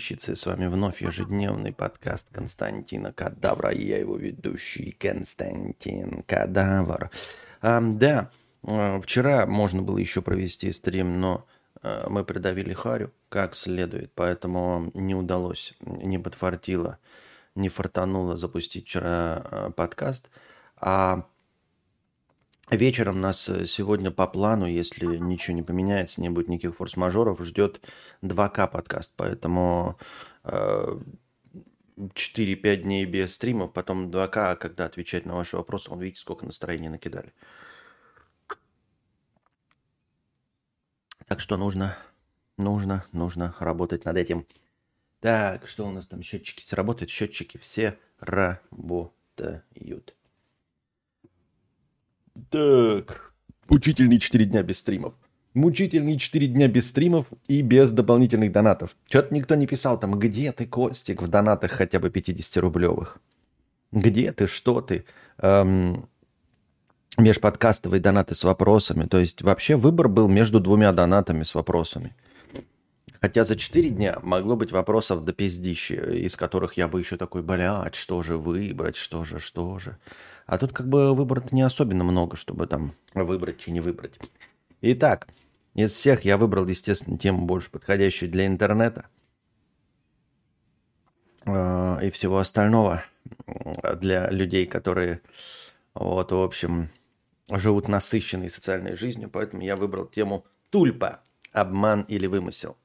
подписчицы, с вами вновь ежедневный подкаст Константина Кадавра. Я его ведущий Константин Кадавр. А, да, а, вчера можно было еще провести стрим, но а, мы придавили Харю как следует, поэтому не удалось, не подфартило, не фартануло запустить вчера а, подкаст. А Вечером нас э, сегодня по плану, если ничего не поменяется, не будет никаких форс-мажоров, ждет 2К подкаст. Поэтому э, 4-5 дней без стримов, потом 2К, а когда отвечать на ваши вопросы, вон видите, сколько настроения накидали. Так что нужно, нужно, нужно работать над этим. Так, что у нас там? Счетчики сработают? Счетчики все работают. Так, мучительные 4 дня без стримов. Мучительные 4 дня без стримов и без дополнительных донатов. Что-то никто не писал там, где ты, Костик, в донатах хотя бы 50-рублевых. Где ты, что ты? Эм, межподкастовые донаты с вопросами. То есть вообще выбор был между двумя донатами с вопросами. Хотя за 4 дня могло быть вопросов до пиздищи, из которых я бы еще такой, блядь, что же выбрать, что же, что же. А тут как бы выбора не особенно много, чтобы там выбрать и не выбрать. Итак, из всех я выбрал, естественно, тему больше подходящую для интернета э, и всего остального для людей, которые, вот, в общем, живут насыщенной социальной жизнью. Поэтому я выбрал тему тульпа, обман или вымысел.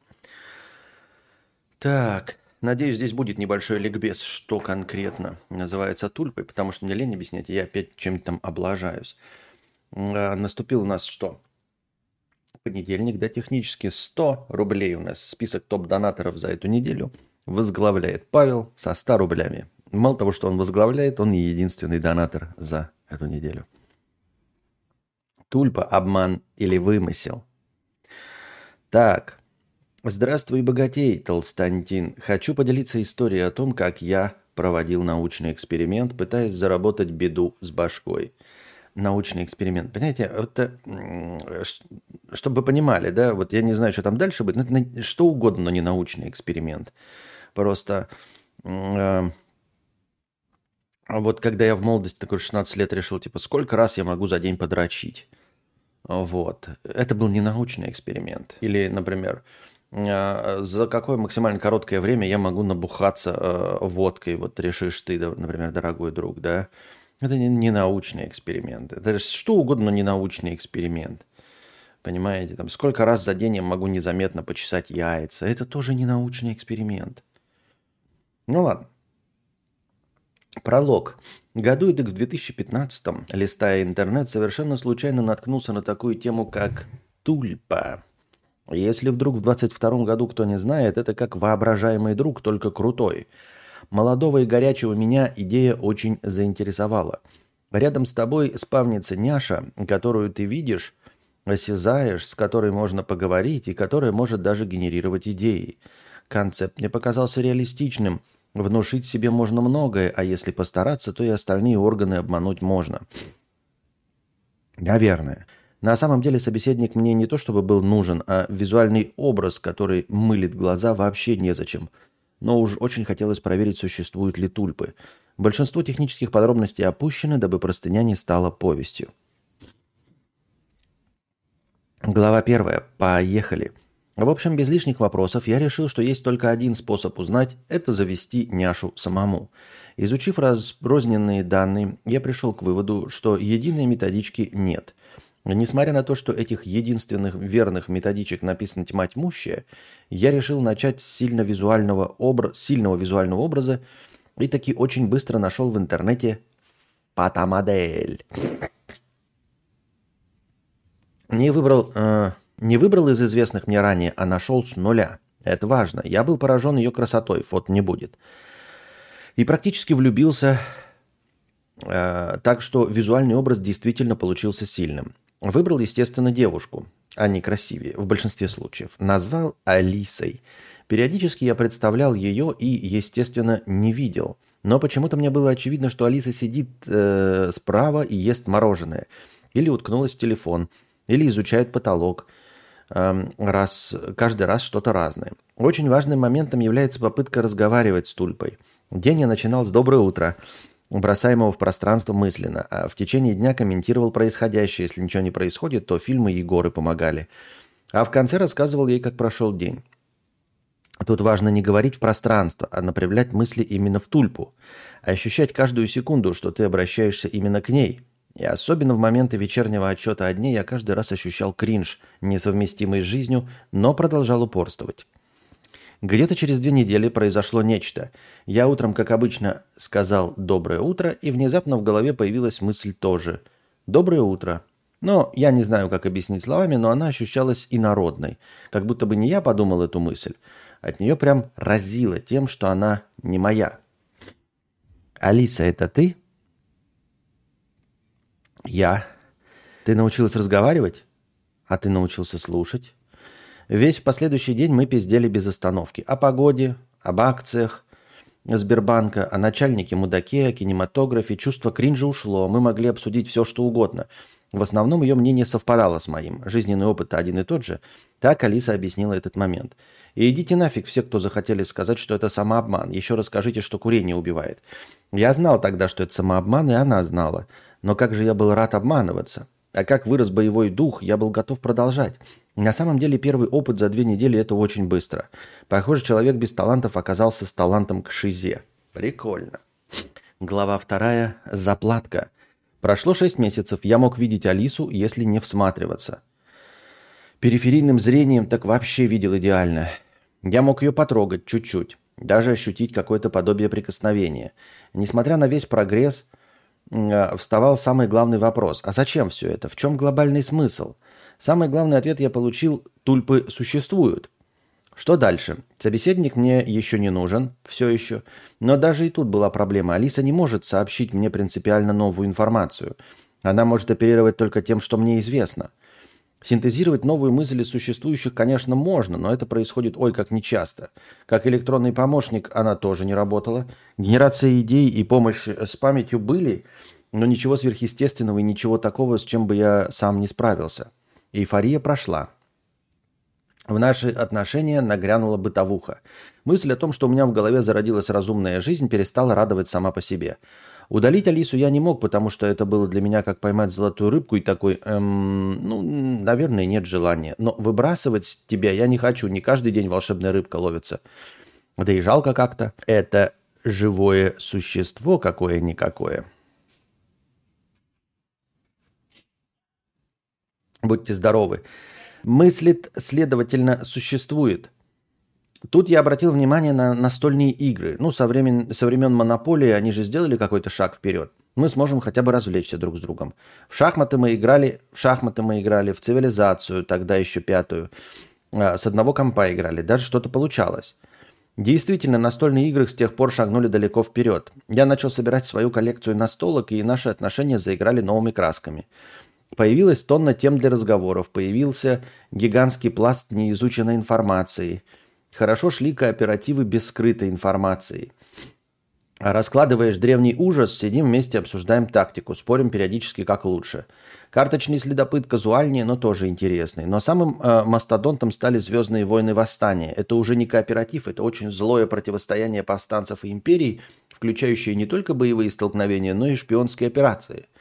Так, Надеюсь, здесь будет небольшой ликбез, что конкретно называется тульпой, потому что мне лень объяснять, я опять чем-то там облажаюсь. А, наступил у нас что? Понедельник, да, технически 100 рублей у нас список топ-донаторов за эту неделю возглавляет Павел со 100 рублями. Мало того, что он возглавляет, он не единственный донатор за эту неделю. Тульпа, обман или вымысел? Так, Здравствуй, богатей, Толстантин. Хочу поделиться историей о том, как я проводил научный эксперимент, пытаясь заработать беду с башкой. Научный эксперимент. Понимаете, это, чтобы вы понимали, да, вот я не знаю, что там дальше будет, но это что угодно, но не научный эксперимент. Просто э, вот когда я в молодости, такой 16 лет, решил, типа, сколько раз я могу за день подрочить. Вот. Это был не научный эксперимент. Или, например, а, за какое максимально короткое время я могу набухаться э, водкой, вот решишь ты, например, дорогой друг, да? Это не научный эксперимент. Это что угодно, но не научный эксперимент. Понимаете, там сколько раз за день я могу незаметно почесать яйца. Это тоже не научный эксперимент. Ну ладно. Пролог. Году эдак в 2015-м, листая интернет, совершенно случайно наткнулся на такую тему, как тульпа. Если вдруг в 22 году кто не знает, это как воображаемый друг, только крутой. Молодого и горячего меня идея очень заинтересовала. Рядом с тобой спавнится няша, которую ты видишь, осязаешь, с которой можно поговорить и которая может даже генерировать идеи. Концепт мне показался реалистичным. Внушить себе можно многое, а если постараться, то и остальные органы обмануть можно. Наверное. На самом деле собеседник мне не то чтобы был нужен, а визуальный образ, который мылит глаза, вообще незачем. Но уж очень хотелось проверить, существуют ли тульпы. Большинство технических подробностей опущены, дабы простыня не стала повестью. Глава первая. Поехали. В общем, без лишних вопросов я решил, что есть только один способ узнать – это завести няшу самому. Изучив разрозненные данные, я пришел к выводу, что единой методички нет – Несмотря на то, что этих единственных верных методичек написано тьма тьмущая, я решил начать с сильно визуального обра... сильного визуального образа и таки очень быстро нашел в интернете фотомодель. Не выбрал, э, не выбрал из известных мне ранее, а нашел с нуля. Это важно. Я был поражен ее красотой, фото не будет. И практически влюбился, э, так что визуальный образ действительно получился сильным. Выбрал, естественно, девушку, а не красивее, в большинстве случаев. Назвал Алисой. Периодически я представлял ее и, естественно, не видел. Но почему-то мне было очевидно, что Алиса сидит э, справа и ест мороженое. Или уткнулась в телефон, или изучает потолок. эм, раз, каждый раз что-то разное. Очень важным моментом является попытка разговаривать с Тульпой. День я начинал с «доброе утро», бросаемого в пространство мысленно, а в течение дня комментировал происходящее. Если ничего не происходит, то фильмы Егоры помогали. А в конце рассказывал ей, как прошел день. Тут важно не говорить в пространство, а направлять мысли именно в тульпу. А ощущать каждую секунду, что ты обращаешься именно к ней. И особенно в моменты вечернего отчета о дне я каждый раз ощущал кринж, несовместимый с жизнью, но продолжал упорствовать. Где-то через две недели произошло нечто. Я утром, как обычно, сказал «доброе утро», и внезапно в голове появилась мысль тоже «доброе утро». Но я не знаю, как объяснить словами, но она ощущалась инородной. Как будто бы не я подумал эту мысль. От нее прям разило тем, что она не моя. «Алиса, это ты?» «Я». «Ты научилась разговаривать?» «А ты научился слушать?» Весь последующий день мы пиздели без остановки. О погоде, об акциях Сбербанка, о начальнике-мудаке, о кинематографе. Чувство кринжа ушло. Мы могли обсудить все, что угодно. В основном ее мнение совпадало с моим. Жизненный опыт один и тот же. Так Алиса объяснила этот момент. И идите нафиг все, кто захотели сказать, что это самообман. Еще расскажите, что курение убивает. Я знал тогда, что это самообман, и она знала. Но как же я был рад обманываться. А как вырос боевой дух, я был готов продолжать. На самом деле первый опыт за две недели – это очень быстро. Похоже, человек без талантов оказался с талантом к шизе. Прикольно. Глава вторая. Заплатка. Прошло шесть месяцев. Я мог видеть Алису, если не всматриваться. Периферийным зрением так вообще видел идеально. Я мог ее потрогать чуть-чуть. Даже ощутить какое-то подобие прикосновения. Несмотря на весь прогресс, вставал самый главный вопрос. А зачем все это? В чем глобальный смысл? Самый главный ответ я получил – тульпы существуют. Что дальше? Собеседник мне еще не нужен, все еще. Но даже и тут была проблема. Алиса не может сообщить мне принципиально новую информацию. Она может оперировать только тем, что мне известно. Синтезировать новую мысль из существующих, конечно, можно, но это происходит ой как нечасто. Как электронный помощник она тоже не работала. Генерация идей и помощь с памятью были, но ничего сверхъестественного и ничего такого, с чем бы я сам не справился. Эйфория прошла. В наши отношения нагрянула бытовуха. Мысль о том, что у меня в голове зародилась разумная жизнь, перестала радовать сама по себе. Удалить Алису я не мог, потому что это было для меня как поймать золотую рыбку и такой, эм, ну, наверное, нет желания. Но выбрасывать тебя я не хочу, не каждый день волшебная рыбка ловится. Да и жалко как-то. Это живое существо какое-никакое. Будьте здоровы. Мыслит, следовательно, существует. Тут я обратил внимание на настольные игры. Ну, со времен, со времен монополии они же сделали какой-то шаг вперед. Мы сможем хотя бы развлечься друг с другом. В шахматы мы играли, в шахматы мы играли, в цивилизацию, тогда еще пятую. А, с одного компа играли, даже что-то получалось. Действительно, настольные игры с тех пор шагнули далеко вперед. Я начал собирать свою коллекцию настолок, и наши отношения заиграли новыми красками. Появилась тонна тем для разговоров, появился гигантский пласт неизученной информации. Хорошо шли кооперативы без скрытой информации. Раскладываешь древний ужас, сидим вместе, обсуждаем тактику, спорим периодически, как лучше. Карточный следопыт казуальнее, но тоже интересный. Но самым э, мастодонтом стали «Звездные войны восстания». Это уже не кооператив, это очень злое противостояние повстанцев и империй, включающее не только боевые столкновения, но и шпионские операции –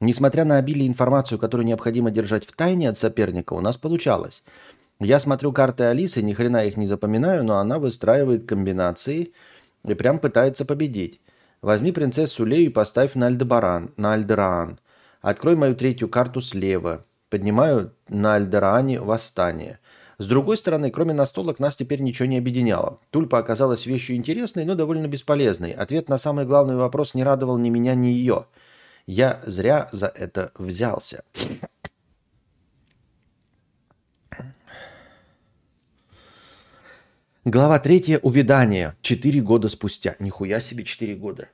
Несмотря на обилие информации, которую необходимо держать в тайне от соперника, у нас получалось. Я смотрю карты Алисы, ни хрена их не запоминаю, но она выстраивает комбинации и прям пытается победить. Возьми принцессу Лею и поставь на Альдебаран, на Альдераан. Открой мою третью карту слева. Поднимаю на Альдераане восстание. С другой стороны, кроме настолок, нас теперь ничего не объединяло. Тульпа оказалась вещью интересной, но довольно бесполезной. Ответ на самый главный вопрос не радовал ни меня, ни ее – я зря за это взялся. Глава третья. Увидание. Четыре года спустя. Нихуя себе четыре года.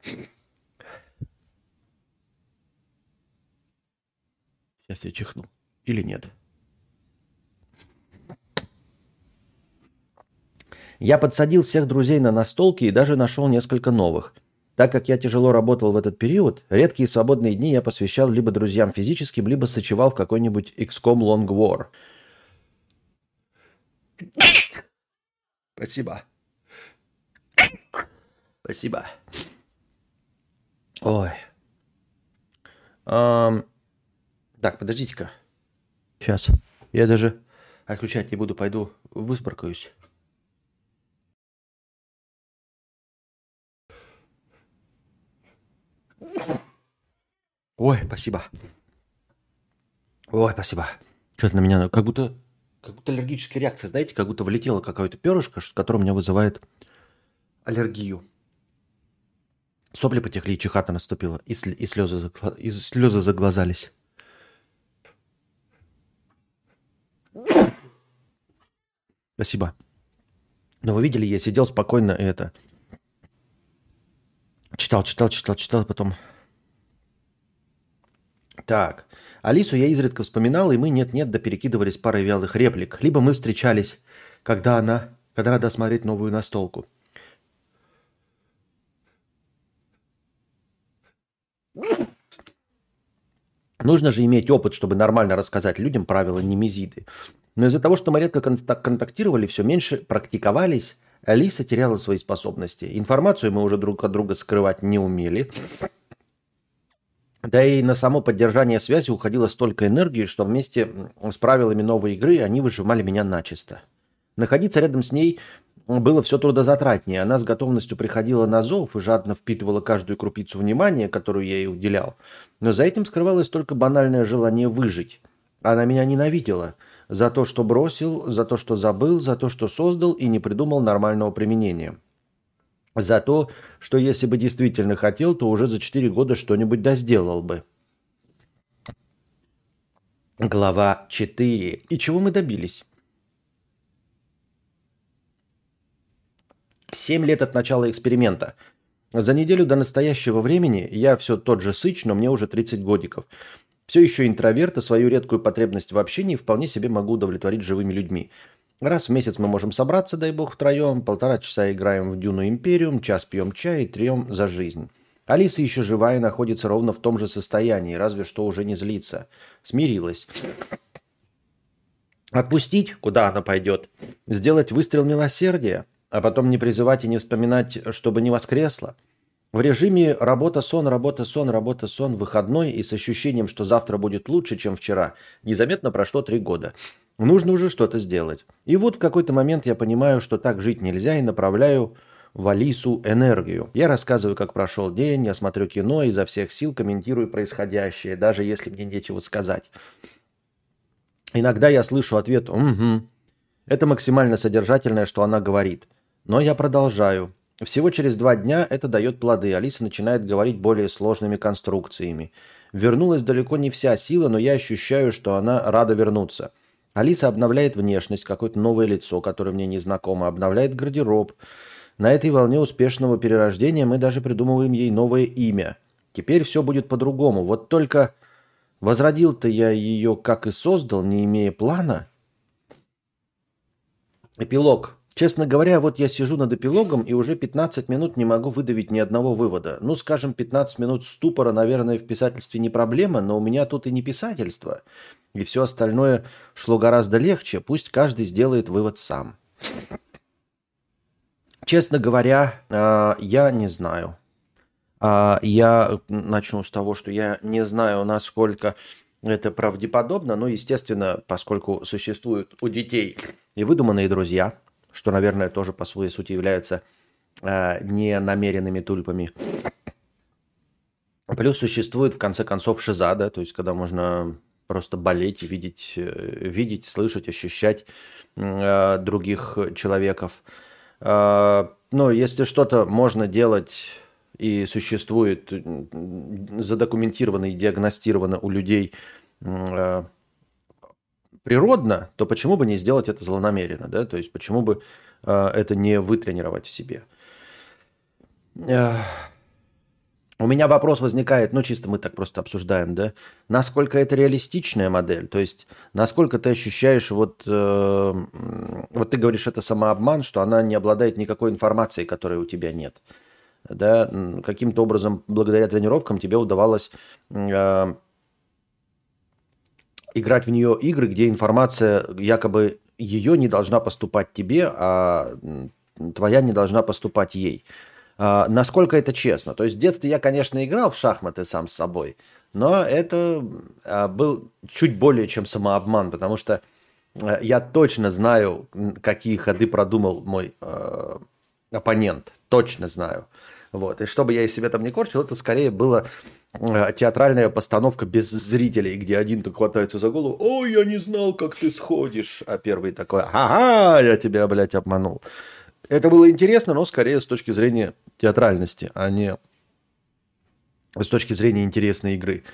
Сейчас я чихну. Или нет? Я подсадил всех друзей на настолки и даже нашел несколько новых. Так как я тяжело работал в этот период, редкие свободные дни я посвящал либо друзьям физическим, либо сочевал в какой-нибудь XCOM Long War. Спасибо. Спасибо. Ой. Um, так, подождите-ка. Сейчас. Я даже отключать не буду, пойду высборкаюсь. Ой, спасибо. Ой, спасибо. Что-то на меня, как будто, как будто аллергическая реакция, знаете, как будто влетело какое-то перышко, которое у меня вызывает аллергию. Сопли потекли, и чихата наступила, и, сли, и, слезы, и слезы заглазались. Спасибо. Но вы видели, я сидел спокойно и это... Читал, читал, читал, читал, потом... Так, Алису я изредка вспоминал, и мы нет-нет да перекидывались парой вялых реплик. Либо мы встречались, когда она, когда надо смотреть новую настолку. Нужно же иметь опыт, чтобы нормально рассказать людям правила немезиды. Но из-за того, что мы редко контактировали, все меньше практиковались, Алиса теряла свои способности. Информацию мы уже друг от друга скрывать не умели. Да и на само поддержание связи уходило столько энергии, что вместе с правилами новой игры они выжимали меня начисто. Находиться рядом с ней было все трудозатратнее. Она с готовностью приходила на зов и жадно впитывала каждую крупицу внимания, которую я ей уделял. Но за этим скрывалось только банальное желание выжить. Она меня ненавидела за то, что бросил, за то, что забыл, за то, что создал и не придумал нормального применения. За то, что если бы действительно хотел, то уже за 4 года что-нибудь да сделал бы. Глава 4. И чего мы добились? Семь лет от начала эксперимента. За неделю до настоящего времени я все тот же сыч, но мне уже 30 годиков. Все еще интроверт, и свою редкую потребность в общении вполне себе могу удовлетворить живыми людьми. Раз в месяц мы можем собраться, дай бог, втроем, полтора часа играем в Дюну Империум, час пьем чай и трем за жизнь. Алиса еще живая и находится ровно в том же состоянии, разве что уже не злится. Смирилась. Отпустить, куда она пойдет? Сделать выстрел милосердия? а потом не призывать и не вспоминать, чтобы не воскресла. В режиме работа-сон, работа-сон, работа-сон, выходной и с ощущением, что завтра будет лучше, чем вчера, незаметно прошло три года. Нужно уже что-то сделать. И вот в какой-то момент я понимаю, что так жить нельзя, и направляю в Алису энергию. Я рассказываю, как прошел день, я смотрю кино, изо всех сил комментирую происходящее, даже если мне нечего сказать. Иногда я слышу ответ «Угу». Это максимально содержательное, что она говорит – но я продолжаю. Всего через два дня это дает плоды. Алиса начинает говорить более сложными конструкциями. Вернулась далеко не вся сила, но я ощущаю, что она рада вернуться. Алиса обновляет внешность, какое-то новое лицо, которое мне незнакомо, обновляет гардероб. На этой волне успешного перерождения мы даже придумываем ей новое имя. Теперь все будет по-другому. Вот только возродил-то я ее, как и создал, не имея плана. Эпилог. Честно говоря, вот я сижу над эпилогом и уже 15 минут не могу выдавить ни одного вывода. Ну, скажем, 15 минут ступора, наверное, в писательстве не проблема, но у меня тут и не писательство. И все остальное шло гораздо легче. Пусть каждый сделает вывод сам. Честно говоря, а, я не знаю. А, я начну с того, что я не знаю, насколько это правдеподобно. Но, естественно, поскольку существуют у детей и выдуманные друзья – что, наверное, тоже по своей сути является э, ненамеренными тульпами. Плюс существует, в конце концов, шиза, да, то есть когда можно просто болеть и видеть, э, видеть слышать, ощущать э, других человеков. Э, но если что-то можно делать и существует задокументировано и диагностировано у людей э, природно, то почему бы не сделать это злонамеренно, да? То есть почему бы э, это не вытренировать в себе? Э, у меня вопрос возникает, ну чисто мы так просто обсуждаем, да? Насколько это реалистичная модель? То есть насколько ты ощущаешь, вот, э, вот ты говоришь, это самообман, что она не обладает никакой информацией, которой у тебя нет. Да, каким-то образом, благодаря тренировкам, тебе удавалось э, играть в нее игры, где информация якобы ее не должна поступать тебе, а твоя не должна поступать ей. А, насколько это честно? То есть в детстве я, конечно, играл в шахматы сам с собой, но это а, был чуть более чем самообман, потому что а, я точно знаю, какие ходы продумал мой э, оппонент. Точно знаю. Вот. И чтобы я из себя там не корчил, это скорее было э, театральная постановка без зрителей, где один так хватается за голову, ой, я не знал, как ты сходишь, а первый такой, ага, я тебя, блядь, обманул. Это было интересно, но скорее с точки зрения театральности, а не с точки зрения интересной игры.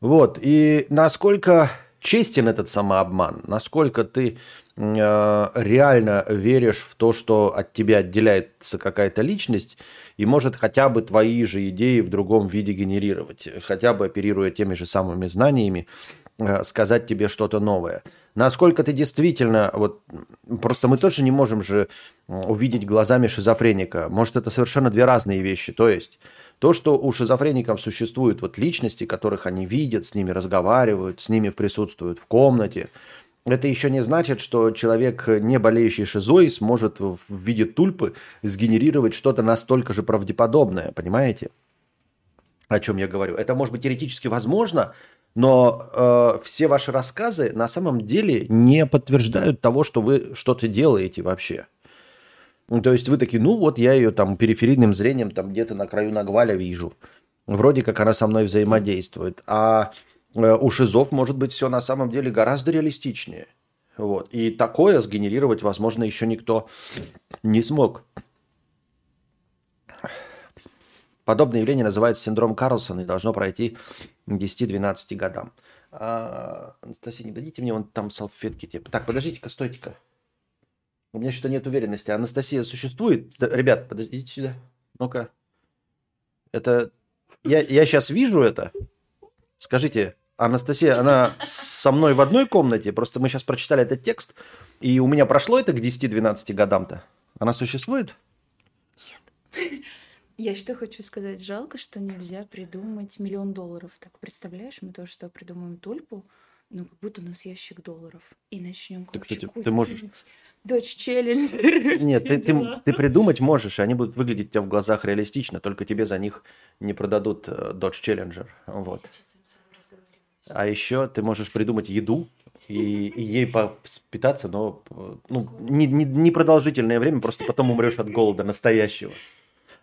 Вот. И насколько честен этот самообман, насколько ты э, реально веришь в то, что от тебя отделяется какая-то личность, и может хотя бы твои же идеи в другом виде генерировать, хотя бы оперируя теми же самыми знаниями, э, сказать тебе что-то новое. Насколько ты действительно, вот просто мы тоже не можем же увидеть глазами шизофреника. Может, это совершенно две разные вещи. То есть то, что у шизофреников существуют вот личности, которых они видят, с ними разговаривают, с ними присутствуют в комнате – это еще не значит, что человек, не болеющий шизой, сможет в виде тульпы сгенерировать что-то настолько же правдеподобное, понимаете? О чем я говорю. Это может быть теоретически возможно, но э, все ваши рассказы на самом деле не подтверждают того, что вы что-то делаете вообще. Ну, то есть вы такие, ну вот я ее там периферийным зрением там где-то на краю нагваля вижу. Вроде как она со мной взаимодействует. А Э, у шизов может быть все на самом деле гораздо реалистичнее. Вот. И такое сгенерировать, возможно, еще никто не смог. Подобное явление называется синдром Карлсона и должно пройти 10-12 годам. А, Анастасия, не дадите мне вон там салфетки. Типа. Так, подождите-ка, стойте-ка. У меня что-то нет уверенности. Анастасия существует? Да, ребят, подождите сюда. Ну-ка. Это... Я, я сейчас вижу это. Скажите, Анастасия, она со мной в одной комнате, просто мы сейчас прочитали этот текст, и у меня прошло это к 10-12 годам-то. Она существует? Нет. Я что хочу сказать, жалко, что нельзя придумать миллион долларов. Так представляешь, мы тоже что придумаем тульпу, ну как будто у нас ящик долларов, и начнем, так, ты, ты можешь... Дочь челлендж. Нет, ты, ты, ты придумать можешь, и они будут выглядеть у тебя в глазах реалистично, только тебе за них не продадут э, Dodge Challenger. Вот. А еще ты можешь придумать еду и, и ей питаться, но ну, не, не, не продолжительное время, просто потом умрешь от голода настоящего.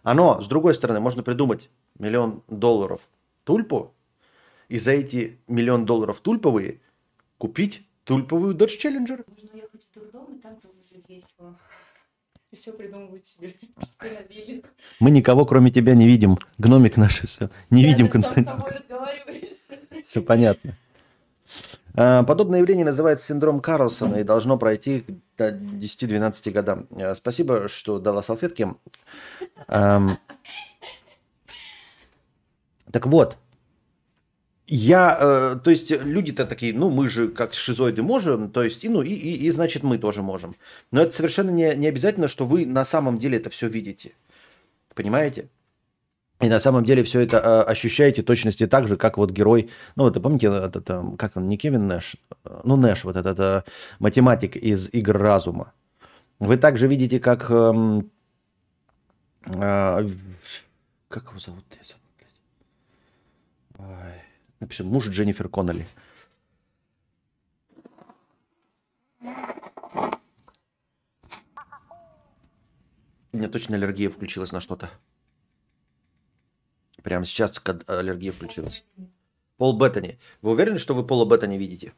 Оно, с другой стороны, можно придумать миллион долларов тульпу, и за эти миллион долларов тульповые купить тульповую Dodge Challenger. Можно дурдом, и там тоже жить весело. И все придумывать себе. Мы никого, кроме тебя, не видим. Гномик наш все. Не Я видим, Константин. Все понятно. А, подобное явление называется синдром Карлсона и должно пройти до 10-12 годам. А, спасибо, что дала салфетки. Так вот, я, э, то есть люди-то такие, ну мы же как шизоиды можем, то есть и ну и, и, и значит мы тоже можем. Но это совершенно не, не обязательно, что вы на самом деле это все видите. Понимаете? И на самом деле все это э, ощущаете точности так же, как вот герой, ну, вот помните, это, это, как он, не Кевин Нэш, ну, Нэш, вот этот э, математик из «Игр разума». Вы также видите, как... Э, э, как его зовут? Я забыл, блядь. Напишем, муж Дженнифер Коннелли. У меня точно аллергия включилась на что-то. Прямо сейчас аллергия включилась. Пол Беттани. Вы уверены, что вы Пола Беттани видите?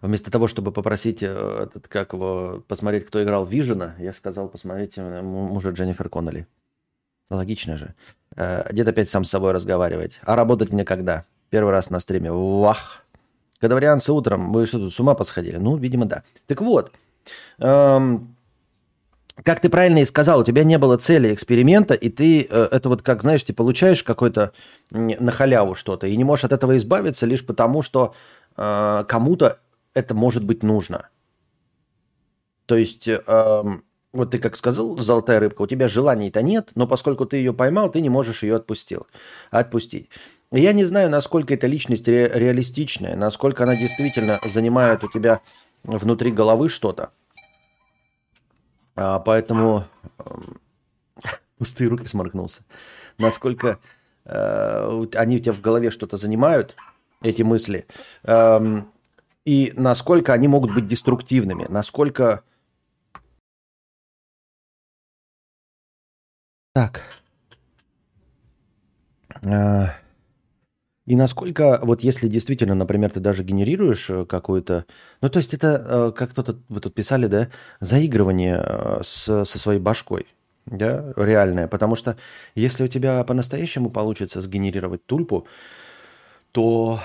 Вместо того, чтобы попросить э, этот, как его, посмотреть, кто играл Вижена, я сказал, посмотрите мужа Дженнифер Коннелли. Логично же. Э, дед опять сам с собой разговаривать. А работать мне когда? Первый раз на стриме. Вах! Когда варианты утром, вы что тут, с ума посходили? Ну, видимо, да. Так вот, эм, как ты правильно и сказал, у тебя не было цели эксперимента, и ты э, это вот как, знаешь, ты получаешь какой-то на халяву что-то, и не можешь от этого избавиться лишь потому, что э, кому-то это может быть нужно. То есть э, вот ты как сказал, золотая рыбка, у тебя желаний-то нет, но поскольку ты ее поймал, ты не можешь ее отпустил, отпустить. Я не знаю, насколько эта личность ре- реалистичная, насколько она действительно занимает у тебя внутри головы что-то. А, поэтому эм, пустые руки сморгнулся. Насколько э, они у тебя в голове что-то занимают, эти мысли, э, и насколько они могут быть деструктивными, насколько... Так. Э, и насколько, вот если действительно, например, ты даже генерируешь э, какую-то... Ну, то есть это, э, как кто-то, вы тут писали, да, заигрывание э, с, со своей башкой, да, реальное. Потому что если у тебя по-настоящему получится сгенерировать тульпу, то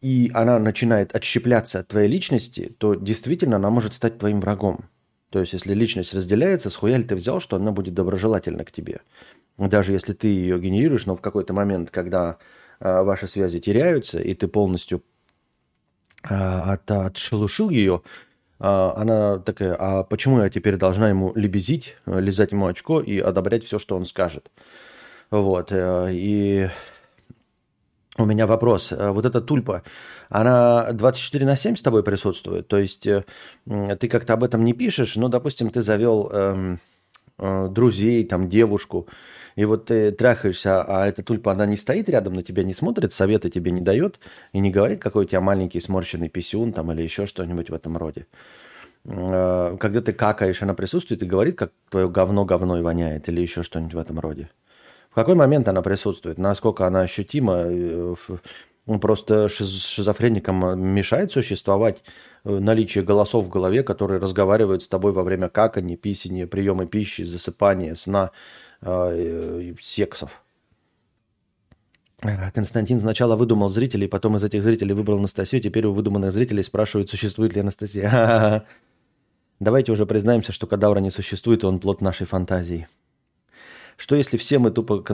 и она начинает отщепляться от твоей личности, то действительно она может стать твоим врагом. То есть, если личность разделяется, с хуя ли ты взял, что она будет доброжелательна к тебе? даже если ты ее генерируешь, но в какой-то момент, когда э, ваши связи теряются, и ты полностью э, от, отшелушил ее, э, она такая, а почему я теперь должна ему лебезить, лизать ему очко и одобрять все, что он скажет? Вот, э, и у меня вопрос. Вот эта тульпа, она 24 на 7 с тобой присутствует? То есть э, ты как-то об этом не пишешь, но, допустим, ты завел э, э, друзей, там, девушку, и вот ты трахаешься, а эта тульпа, она не стоит рядом на тебя, не смотрит, советы тебе не дает и не говорит, какой у тебя маленький сморщенный писюн там или еще что-нибудь в этом роде. А, когда ты какаешь, она присутствует и говорит, как твое говно говной воняет или еще что-нибудь в этом роде. В какой момент она присутствует? Насколько она ощутима? Э, ну, просто шизофреникам мешает существовать э, наличие голосов в голове, которые разговаривают с тобой во время какания, писания, приема пищи, засыпания, сна э, сексов. Константин сначала выдумал зрителей, потом из этих зрителей выбрал Анастасию, теперь у выдуманных зрителей спрашивают, существует ли Анастасия. Давайте уже признаемся, что кадавра не существует, и он плод нашей фантазии. Что если все мы тупо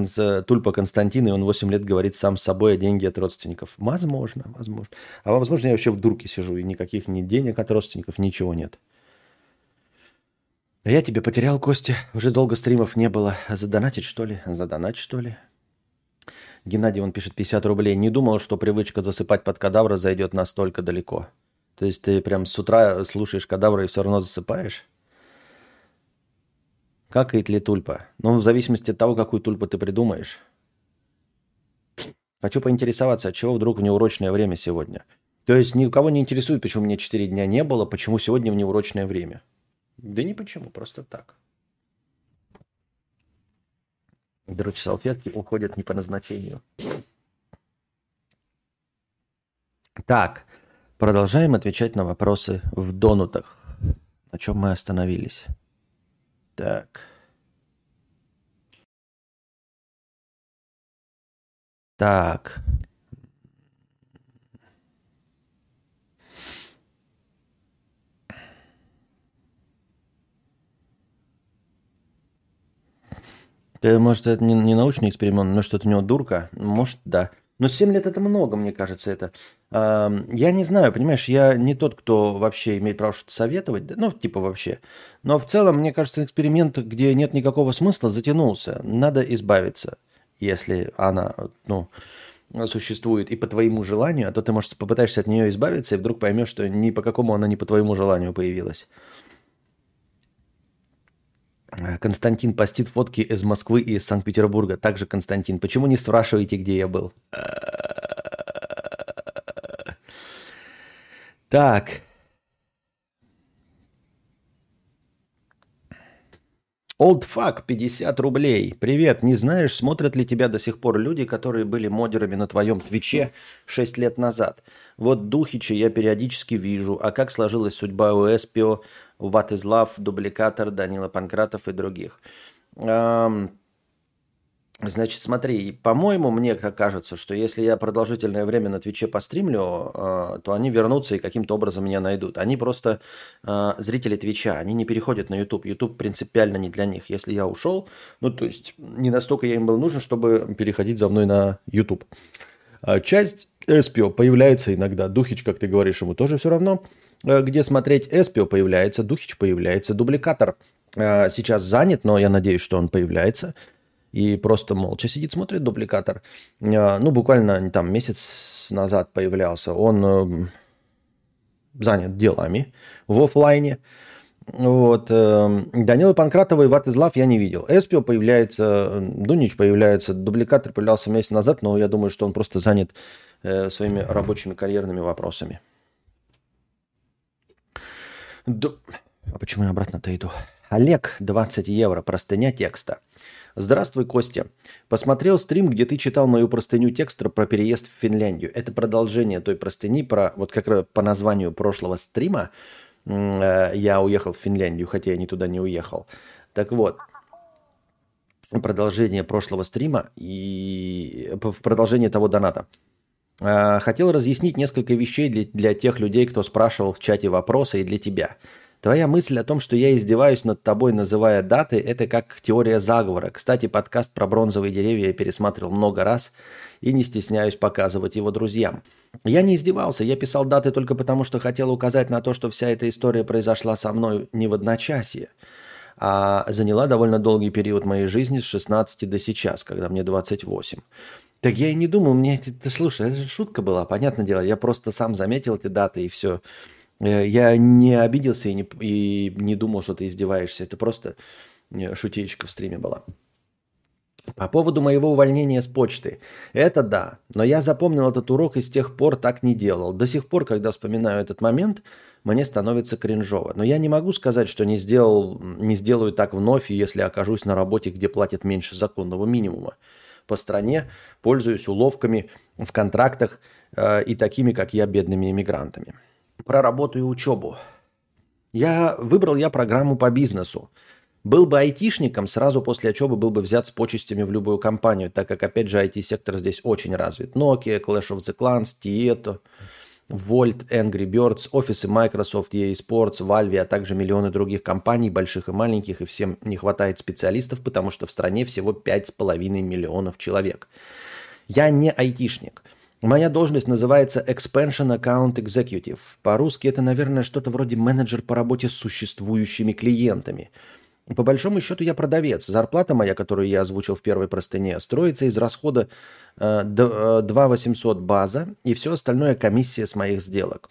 тульпа Константин, и он 8 лет говорит сам с собой о деньги от родственников? Возможно, возможно. А возможно, я вообще в дурке сижу, и никаких ни денег от родственников, ничего нет. А я тебя потерял, Костя. Уже долго стримов не было. Задонатить, что ли? Задонать, что ли? Геннадий, он пишет 50 рублей. Не думал, что привычка засыпать под кадавра зайдет настолько далеко. То есть ты прям с утра слушаешь кадавра и все равно засыпаешь? Какает ли тульпа? Ну, в зависимости от того, какую тульпу ты придумаешь. Хочу поинтересоваться, от чего вдруг в неурочное время сегодня? То есть ни у кого не интересует, почему мне 4 дня не было, почему сегодня в неурочное время. Да ни почему, просто так. Дрочь салфетки уходят не по назначению. Так, продолжаем отвечать на вопросы в донутах. На чем мы остановились? Так. Так. Ты, может, это не, не научный эксперимент, но что-то у него дурка? Может, да. Но 7 лет это много, мне кажется, это. Я не знаю, понимаешь, я не тот, кто вообще имеет право что-то советовать, ну, типа вообще. Но в целом, мне кажется, эксперимент, где нет никакого смысла, затянулся. Надо избавиться, если она, ну, существует и по твоему желанию, а то ты, может, попытаешься от нее избавиться и вдруг поймешь, что ни по какому она не по твоему желанию появилась. Э, Константин постит фотки из Москвы и из Санкт-Петербурга. Также Константин. Почему не спрашиваете, где я был? Так. Fuck, 50 рублей. Привет, не знаешь, смотрят ли тебя до сих пор люди, которые были модерами на твоем Twitch е 6 лет назад? Вот Духича я периодически вижу, а как сложилась судьба у Эспио, Love, Дубликатор, Данила Панкратов и других? Значит, смотри, по-моему, мне так кажется, что если я продолжительное время на Twitch е постримлю, э, то они вернутся и каким-то образом меня найдут. Они просто э, зрители Twitch а, они не переходят на YouTube. YouTube принципиально не для них. Если я ушел, ну, то есть не настолько я им был нужен, чтобы переходить за мной на YouTube. А часть Эспио появляется иногда. Духич, как ты говоришь, ему тоже все равно. э, где смотреть Эспио появляется, Духич появляется, Дубликатор сейчас занят, но я надеюсь, что он появляется. И просто молча сидит, смотрит Дубликатор. Э, ну, буквально там месяц назад появлялся. Он занят делами в офлайне. Вот. Данила Панкратова и Ват Излав я не видел. Эспио появляется, Дунич появляется, дубликатор появлялся месяц назад, но я думаю, что он просто занят э, своими рабочими карьерными вопросами. Ду... А почему я обратно-то иду? Олег, 20 евро, простыня текста. Здравствуй, Костя. Посмотрел стрим, где ты читал мою простыню текста про переезд в Финляндию. Это продолжение той простыни про, вот как по названию прошлого стрима, э, я уехал в Финляндию, хотя я ни туда не уехал. Так вот, продолжение прошлого стрима и продолжение того доната. Э, хотел разъяснить несколько вещей для, для тех людей, кто спрашивал в чате вопросы, и для тебя. Твоя мысль о том, что я издеваюсь над тобой, называя даты, это как теория заговора. Кстати, подкаст про бронзовые деревья я пересматривал много раз и не стесняюсь показывать его друзьям. Я не издевался, я писал даты только потому, что хотел указать на то, что вся эта история произошла со мной не в одночасье, а заняла довольно долгий период моей жизни с 16 до сейчас, когда мне 28. Так я и не думал, мне, ты слушай, это же шутка была, понятное дело, я просто сам заметил эти даты и все. Э, я не обиделся и не, и не думал, что ты издеваешься. Это просто э, шутеечка в стриме была. По поводу моего увольнения с почты. Это да, но я запомнил этот урок и с тех пор так не делал. До сих пор, когда вспоминаю этот момент, мне становится кринжово. Но я не могу сказать, что не, сделал, не сделаю так вновь, если окажусь на работе, где платят меньше законного минимума. По стране пользуюсь уловками в контрактах э, и такими, как я, бедными иммигрантами про работу и учебу. Я выбрал я программу по бизнесу. Был бы айтишником, сразу после учебы был бы взят с почестями в любую компанию, так как, опять же, IT-сектор здесь очень развит. Nokia, Clash of the Clans, Tieto, Volt, Angry Birds, офисы Microsoft, EA Sports, Valve, а также миллионы других компаний, больших и маленьких, и всем не хватает специалистов, потому что в стране всего 5,5 миллионов человек. Я не айтишник – Моя должность называется Expansion Account Executive. По-русски это, наверное, что-то вроде менеджер по работе с существующими клиентами. По большому счету я продавец. Зарплата моя, которую я озвучил в первой простыне, строится из расхода э, 2 800 база и все остальное комиссия с моих сделок.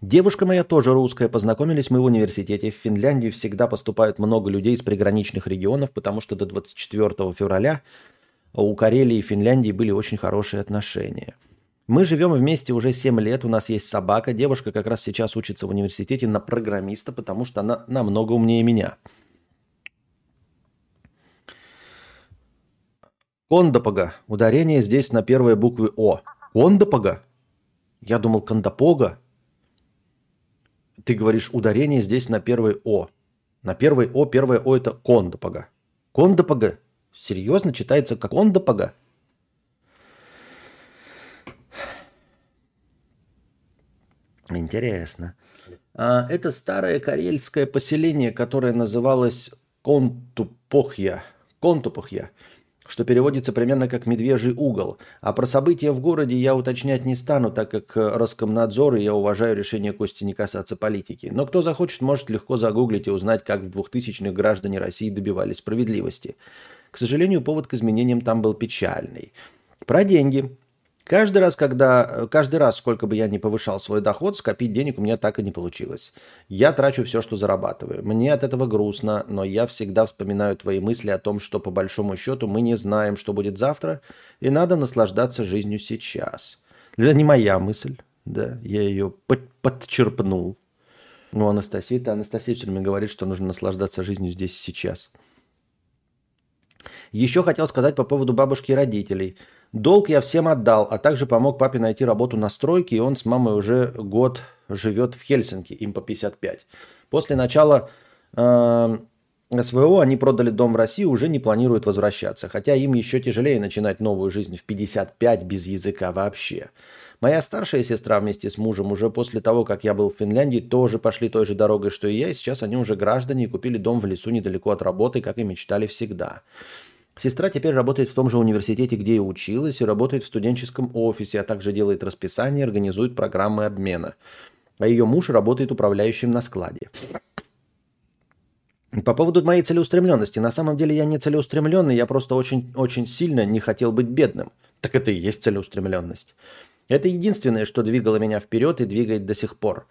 Девушка моя тоже русская. Познакомились мы в университете. В Финляндию всегда поступают много людей из приграничных регионов, потому что до 24 февраля у Карелии и Финляндии были очень хорошие отношения. Мы живем вместе уже 7 лет, у нас есть собака. Девушка как раз сейчас учится в университете на программиста, потому что она намного умнее меня. Кондопога. Ударение здесь на первые буквы О. Кондопога? Я думал Кондопога. Ты говоришь ударение здесь на первой О. На первой О, первое О это Кондопога. Кондопога Серьезно читается как он допога? Интересно. А, это старое карельское поселение, которое называлось Контупохья. Контупохья что переводится примерно как «медвежий угол». А про события в городе я уточнять не стану, так как Роскомнадзор и я уважаю решение Кости не касаться политики. Но кто захочет, может легко загуглить и узнать, как в 2000-х граждане России добивались справедливости. К сожалению, повод к изменениям там был печальный. Про деньги. Каждый раз, когда, каждый раз, сколько бы я ни повышал свой доход, скопить денег у меня так и не получилось. Я трачу все, что зарабатываю. Мне от этого грустно, но я всегда вспоминаю твои мысли о том, что по большому счету мы не знаем, что будет завтра, и надо наслаждаться жизнью сейчас. Это не моя мысль, да, я ее под, подчерпнул. Ну, Анастасия-то, Анастасия все время говорит, что нужно наслаждаться жизнью здесь и сейчас. Еще хотел сказать по поводу бабушки и родителей. Долг я всем отдал, а также помог папе найти работу на стройке, и он с мамой уже год живет в Хельсинки, им по 55. После начала э, СВО они продали дом в России, уже не планируют возвращаться, хотя им еще тяжелее начинать новую жизнь в 55 без языка вообще. Моя старшая сестра вместе с мужем уже после того, как я был в Финляндии, тоже пошли той же дорогой, что и я, и сейчас они уже граждане и купили дом в лесу недалеко от работы, как и мечтали всегда. Сестра теперь работает в том же университете, где и училась, и работает в студенческом офисе, а также делает расписание организует программы обмена. а ее муж работает управляющим на складе. По поводу моей целеустремленности. На самом деле я не целеустремленный, я просто очень, очень сильно не хотел быть бедным. Так это и есть целеустремленность. Это единственное, что двигало меня вперед и двигает до сих пор.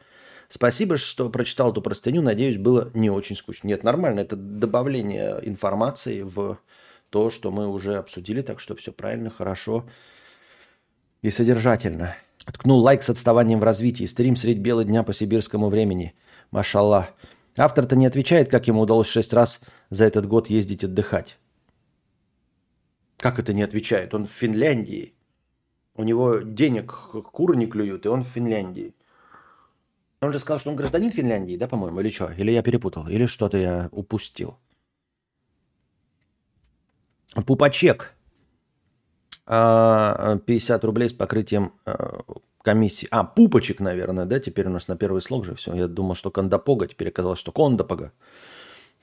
Спасибо, что прочитал эту простыню. Надеюсь, было не очень скучно. Нет, нормально. Это добавление информации в то, что мы уже обсудили. Так что все правильно, хорошо и содержательно. Ткнул лайк с отставанием в развитии. Стрим средь бела дня по сибирскому времени. Машаллах. Автор-то не отвечает, как ему удалось шесть раз за этот год ездить отдыхать. Как это не отвечает? Он в Финляндии. У него денег куры не клюют, и он в Финляндии. Он же сказал, что он гражданин Финляндии, да, по-моему, или что? Или я перепутал, или что-то я упустил. Пупачек. 50 а, рублей с покрытием а, комиссии. А, пупочек, наверное, да? Теперь у нас на первый слог же все. Я думал, что кондопога, теперь оказалось, что кондопога.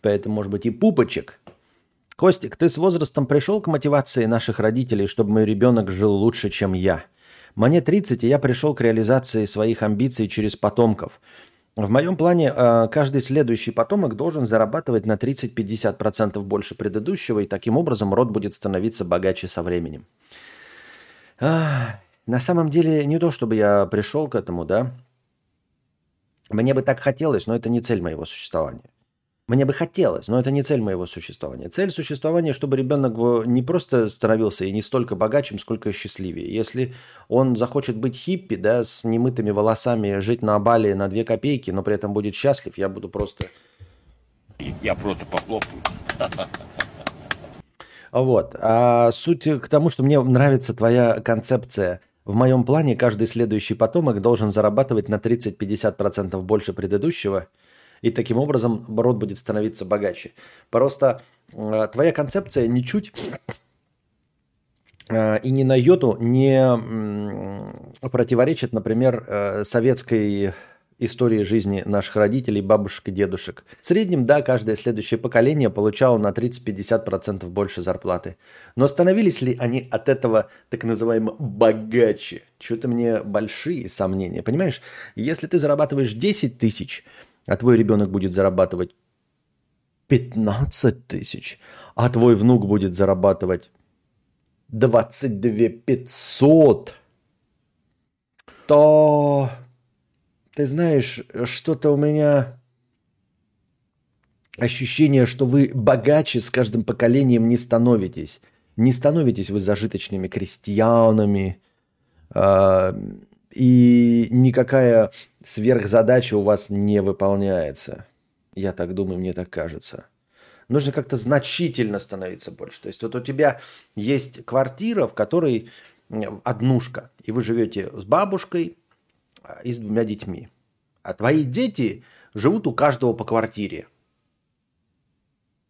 Поэтому, может быть, и пупочек. Костик, ты с возрастом пришел к мотивации наших родителей, чтобы мой ребенок жил лучше, чем я. Мне 30, и я пришел к реализации своих амбиций через потомков. В моем плане а, каждый следующий потомок должен зарабатывать на 30-50% больше предыдущего, и таким образом род будет становиться богаче со временем. На самом деле, не то чтобы я пришел к этому, да. Мне бы так хотелось, но это не цель моего существования. Мне бы хотелось, но это не цель моего существования. Цель существования, чтобы ребенок не просто становился и не столько богачим, сколько счастливее. Если он захочет быть хиппи, да, с немытыми волосами, жить на Бали на две копейки, но при этом будет счастлив, я буду просто... Я просто похлопаю. Вот. А суть к тому, что мне нравится твоя концепция – в моем плане каждый следующий потомок должен зарабатывать на 30-50% больше предыдущего, и таким образом род будет становиться богаче. Просто э, твоя концепция ничуть э, и ни на йоту не э, противоречит, например, э, советской истории жизни наших родителей, бабушек и дедушек. В среднем, да, каждое следующее поколение получало на 30-50% больше зарплаты. Но становились ли они от этого так называемо богаче? Что-то мне большие сомнения. Понимаешь, если ты зарабатываешь 10 тысяч, а твой ребенок будет зарабатывать 15 тысяч, а твой внук будет зарабатывать 22 500, то ты знаешь, что-то у меня ощущение, что вы богаче с каждым поколением не становитесь. Не становитесь вы зажиточными крестьянами, э, и никакая сверхзадача у вас не выполняется. Я так думаю, мне так кажется. Нужно как-то значительно становиться больше. То есть вот у тебя есть квартира, в которой однушка, и вы живете с бабушкой, и с двумя детьми. А твои дети живут у каждого по квартире.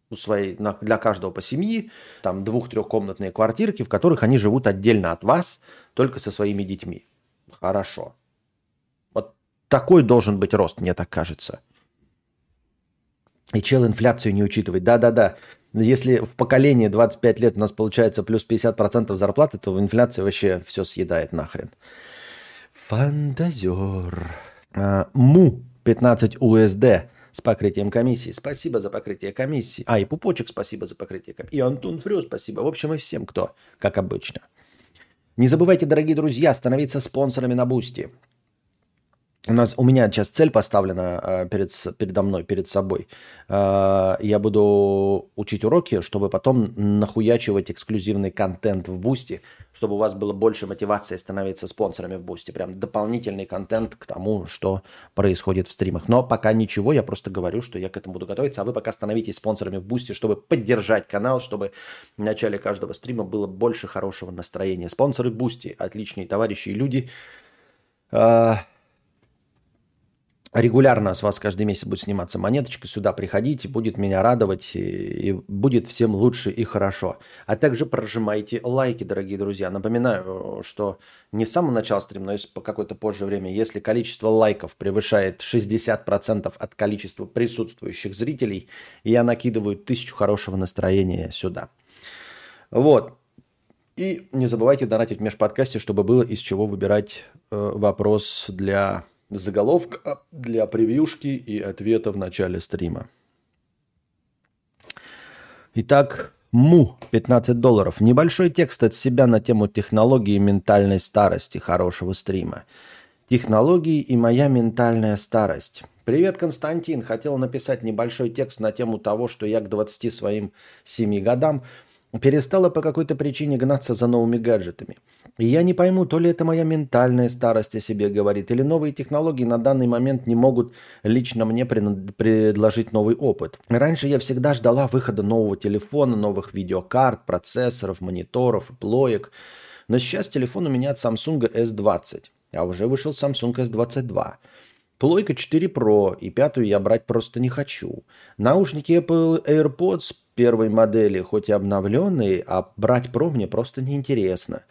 У своей, для каждого по семьи, там двух-трехкомнатные квартирки, в которых они живут отдельно от вас, только со своими детьми. Хорошо. Такой должен быть рост, мне так кажется. И чел инфляцию не учитывает. Да-да-да. Если в поколении 25 лет у нас получается плюс 50% зарплаты, то в инфляции вообще все съедает нахрен. Фантазер. А, Му 15 USD с покрытием комиссии. Спасибо за покрытие комиссии. А, и Пупочек спасибо за покрытие комиссии. И Антон Фрю спасибо. В общем, и всем, кто, как обычно. Не забывайте, дорогие друзья, становиться спонсорами на Boosty. У нас, у меня сейчас цель поставлена э, перед, передо мной, перед собой. Э, я буду учить уроки, чтобы потом нахуячивать эксклюзивный контент в Boosty, чтобы у вас было больше мотивации становиться спонсорами в Boosty. Прям дополнительный контент к тому, что происходит в стримах. Но пока ничего, я просто говорю, что я к этому буду готовиться, а вы пока становитесь спонсорами в Boosty, чтобы поддержать канал, чтобы в начале каждого стрима было больше хорошего настроения. Спонсоры Boosty, отличные товарищи и люди. Регулярно с вас каждый месяц будет сниматься монеточка, сюда приходите, будет меня радовать, и, будет всем лучше и хорошо. А также прожимайте лайки, дорогие друзья. Напоминаю, что не с самого начала стрима, но по какое-то позже время, если количество лайков превышает 60% от количества присутствующих зрителей, я накидываю тысячу хорошего настроения сюда. Вот. И не забывайте донатить в межподкасте, чтобы было из чего выбирать э, вопрос для заголовка для превьюшки и ответа в начале стрима. Итак, Му, 15 долларов. Небольшой текст от себя на тему технологии ментальной старости хорошего стрима. Технологии и моя ментальная старость. Привет, Константин. Хотел написать небольшой текст на тему того, что я к 20 своим 7 годам перестала по какой-то причине гнаться за новыми гаджетами. И я не пойму, то ли это моя ментальная старость о себе говорит, или новые технологии на данный момент не могут лично мне предложить новый опыт. Раньше я всегда ждала выхода нового телефона, новых видеокарт, процессоров, мониторов, плоек. Но сейчас телефон у меня от Samsung S20, а уже вышел Samsung S22. Плойка 4 Pro, и пятую я брать просто не хочу. Наушники Apple AirPods первой модели, хоть и обновленные, а брать Pro мне просто неинтересно.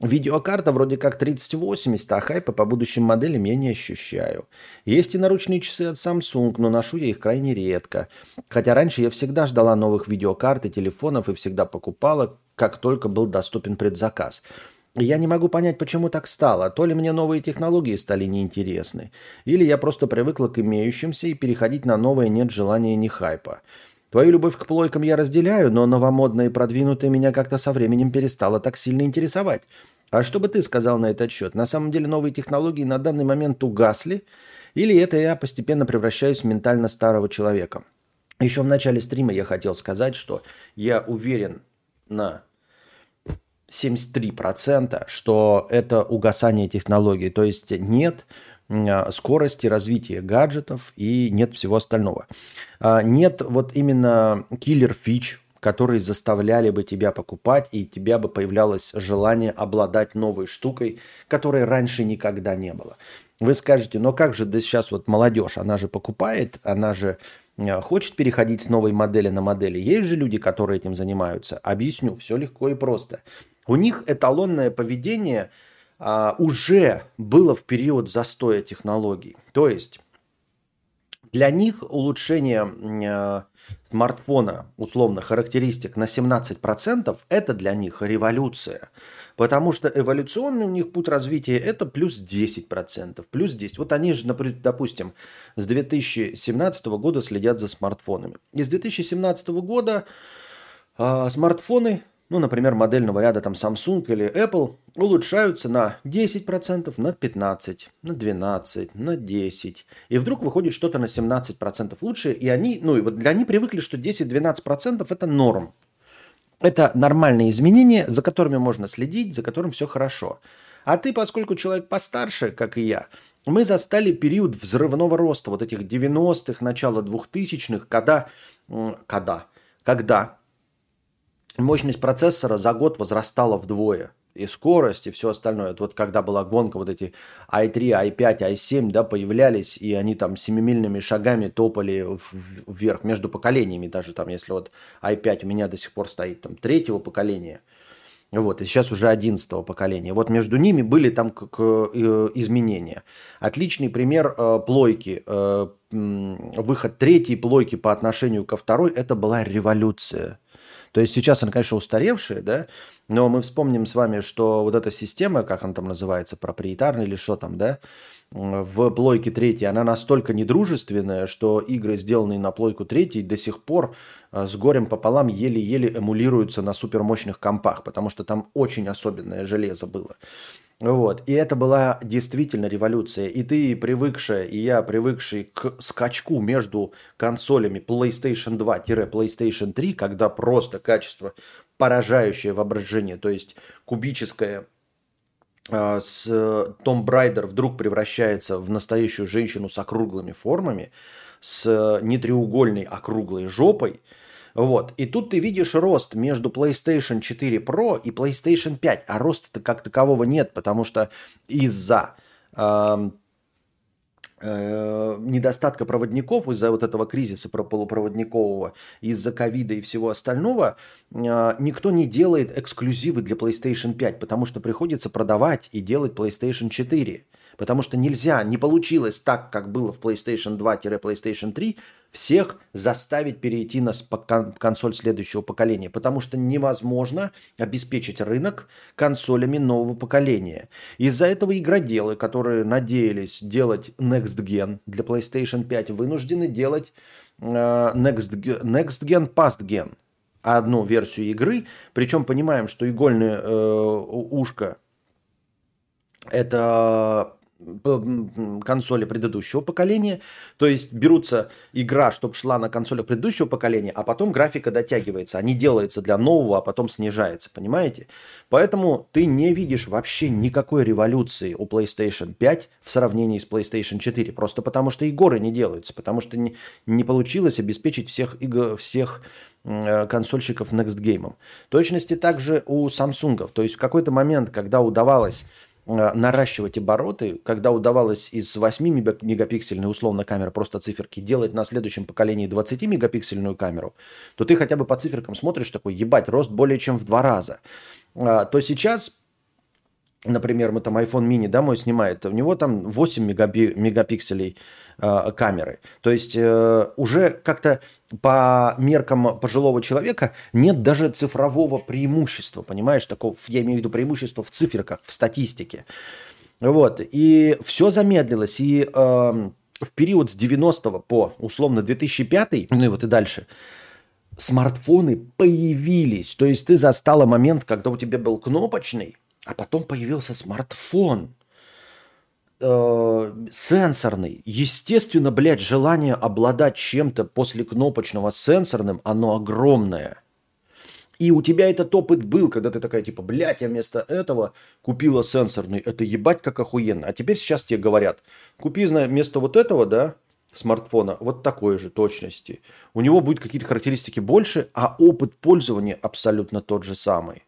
Видеокарта вроде как 3080, а хайпа по будущим моделям я не ощущаю. Есть и наручные часы от Samsung, но ношу я их крайне редко. Хотя раньше я всегда ждала новых видеокарт и телефонов и всегда покупала, как только был доступен предзаказ. Я не могу понять, почему так стало. То ли мне новые технологии стали неинтересны, или я просто привыкла к имеющимся и переходить на новое нет желания ни хайпа. Твою любовь к плойкам я разделяю, но новомодное и продвинутое меня как-то со временем перестало так сильно интересовать. А что бы ты сказал на этот счет? На самом деле новые технологии на данный момент угасли, или это я постепенно превращаюсь в ментально старого человека? Еще в начале стрима я хотел сказать, что я уверен на 73%, что это угасание технологий. То есть нет скорости развития гаджетов и нет всего остального. А, нет вот именно киллер фич, которые заставляли бы тебя покупать, и тебя бы появлялось желание обладать новой штукой, которой раньше никогда не было. Вы скажете, но как же да сейчас вот молодежь, она же покупает, она же а, хочет переходить с новой модели на модели. Есть же люди, которые этим занимаются. Объясню, все легко и просто. У них эталонное поведение а, уже было в период застоя технологий. То есть для них улучшение а, смартфона, условно, характеристик на 17% это для них революция. Потому что эволюционный у них путь развития это плюс 10%, плюс 10. Вот они же, допустим, с 2017 года следят за смартфонами. И с 2017 года э, смартфоны ну, например, модельного ряда там Samsung или Apple, улучшаются на 10%, на 15%, на 12%, на 10%. И вдруг выходит что-то на 17% лучше, и они, ну, и вот для них привыкли, что 10-12% это норм. Это нормальные изменения, за которыми можно следить, за которым все хорошо. А ты, поскольку человек постарше, как и я, мы застали период взрывного роста вот этих 90-х, начала 2000-х, когда, когда, когда мощность процессора за год возрастала вдвое. И скорость, и все остальное. вот когда была гонка, вот эти i3, i5, i7, да, появлялись, и они там семимильными шагами топали вверх между поколениями. Даже там, если вот i5 у меня до сих пор стоит там третьего поколения, вот, и сейчас уже одиннадцатого поколения. Вот между ними были там к, к, э, изменения. Отличный пример э, плойки. Э, выход третьей плойки по отношению ко второй – это была революция – то есть сейчас она, конечно, устаревшая, да, но мы вспомним с вами, что вот эта система, как она там называется, проприетарная или что там, да, в плойке третьей, она настолько недружественная, что игры, сделанные на плойку третьей, до сих пор э, с горем пополам еле-еле эмулируются на супермощных компах, потому что там очень особенное железо было. Вот. И это была действительно революция. И ты привыкшая, и я привыкший к скачку между консолями PlayStation 2-PlayStation 3, когда просто качество поражающее воображение, то есть кубическое а, с Том Брайдер вдруг превращается в настоящую женщину с округлыми формами, с нетреугольной округлой жопой – вот. И тут ты видишь рост между PlayStation 4 Pro и PlayStation 5. А роста-то как такового нет, потому что из-за э, э, недостатка проводников, из-за вот этого кризиса полупроводникового, из-за ковида и всего остального, э, никто не делает эксклюзивы для PlayStation 5, потому что приходится продавать и делать PlayStation 4. Потому что нельзя, не получилось так, как было в PlayStation 2-PlayStation 3, всех заставить перейти на консоль следующего поколения. Потому что невозможно обеспечить рынок консолями нового поколения. Из-за этого игроделы, которые надеялись делать Next Gen для PlayStation 5, вынуждены делать э, Next, Next Gen, Past Gen. Одну версию игры. Причем понимаем, что игольное э, ушко это консоли предыдущего поколения. То есть берутся игра, чтобы шла на консолях предыдущего поколения, а потом графика дотягивается. Они делаются для нового, а потом снижается, понимаете? Поэтому ты не видишь вообще никакой революции у PlayStation 5 в сравнении с PlayStation 4. Просто потому что и горы не делаются, потому что не, не получилось обеспечить всех, игр, всех э, консольщиков Next Game. точности также у Samsung. То есть в какой-то момент, когда удавалось наращивать обороты, когда удавалось из 8 мегапиксельной условно камеры просто циферки делать на следующем поколении 20 мегапиксельную камеру, то ты хотя бы по циферкам смотришь такой, ебать, рост более чем в два раза. А, то сейчас например, мы там iPhone mini, да, мой снимает, у него там 8 мегапи- мегапикселей э, камеры. То есть э, уже как-то по меркам пожилого человека нет даже цифрового преимущества, понимаешь, такого, я имею в виду преимущество в циферках, в статистике. Вот, и все замедлилось, и э, в период с 90 по условно 2005, ну и вот и дальше, смартфоны появились. То есть ты застала момент, когда у тебя был кнопочный, а потом появился смартфон э, сенсорный. Естественно, блядь, желание обладать чем-то после кнопочного сенсорным, оно огромное. И у тебя этот опыт был, когда ты такая, типа, блядь, я вместо этого купила сенсорный. Это ебать как охуенно. А теперь сейчас тебе говорят, купи вместо вот этого, да, смартфона вот такой же точности. У него будет какие-то характеристики больше, а опыт пользования абсолютно тот же самый.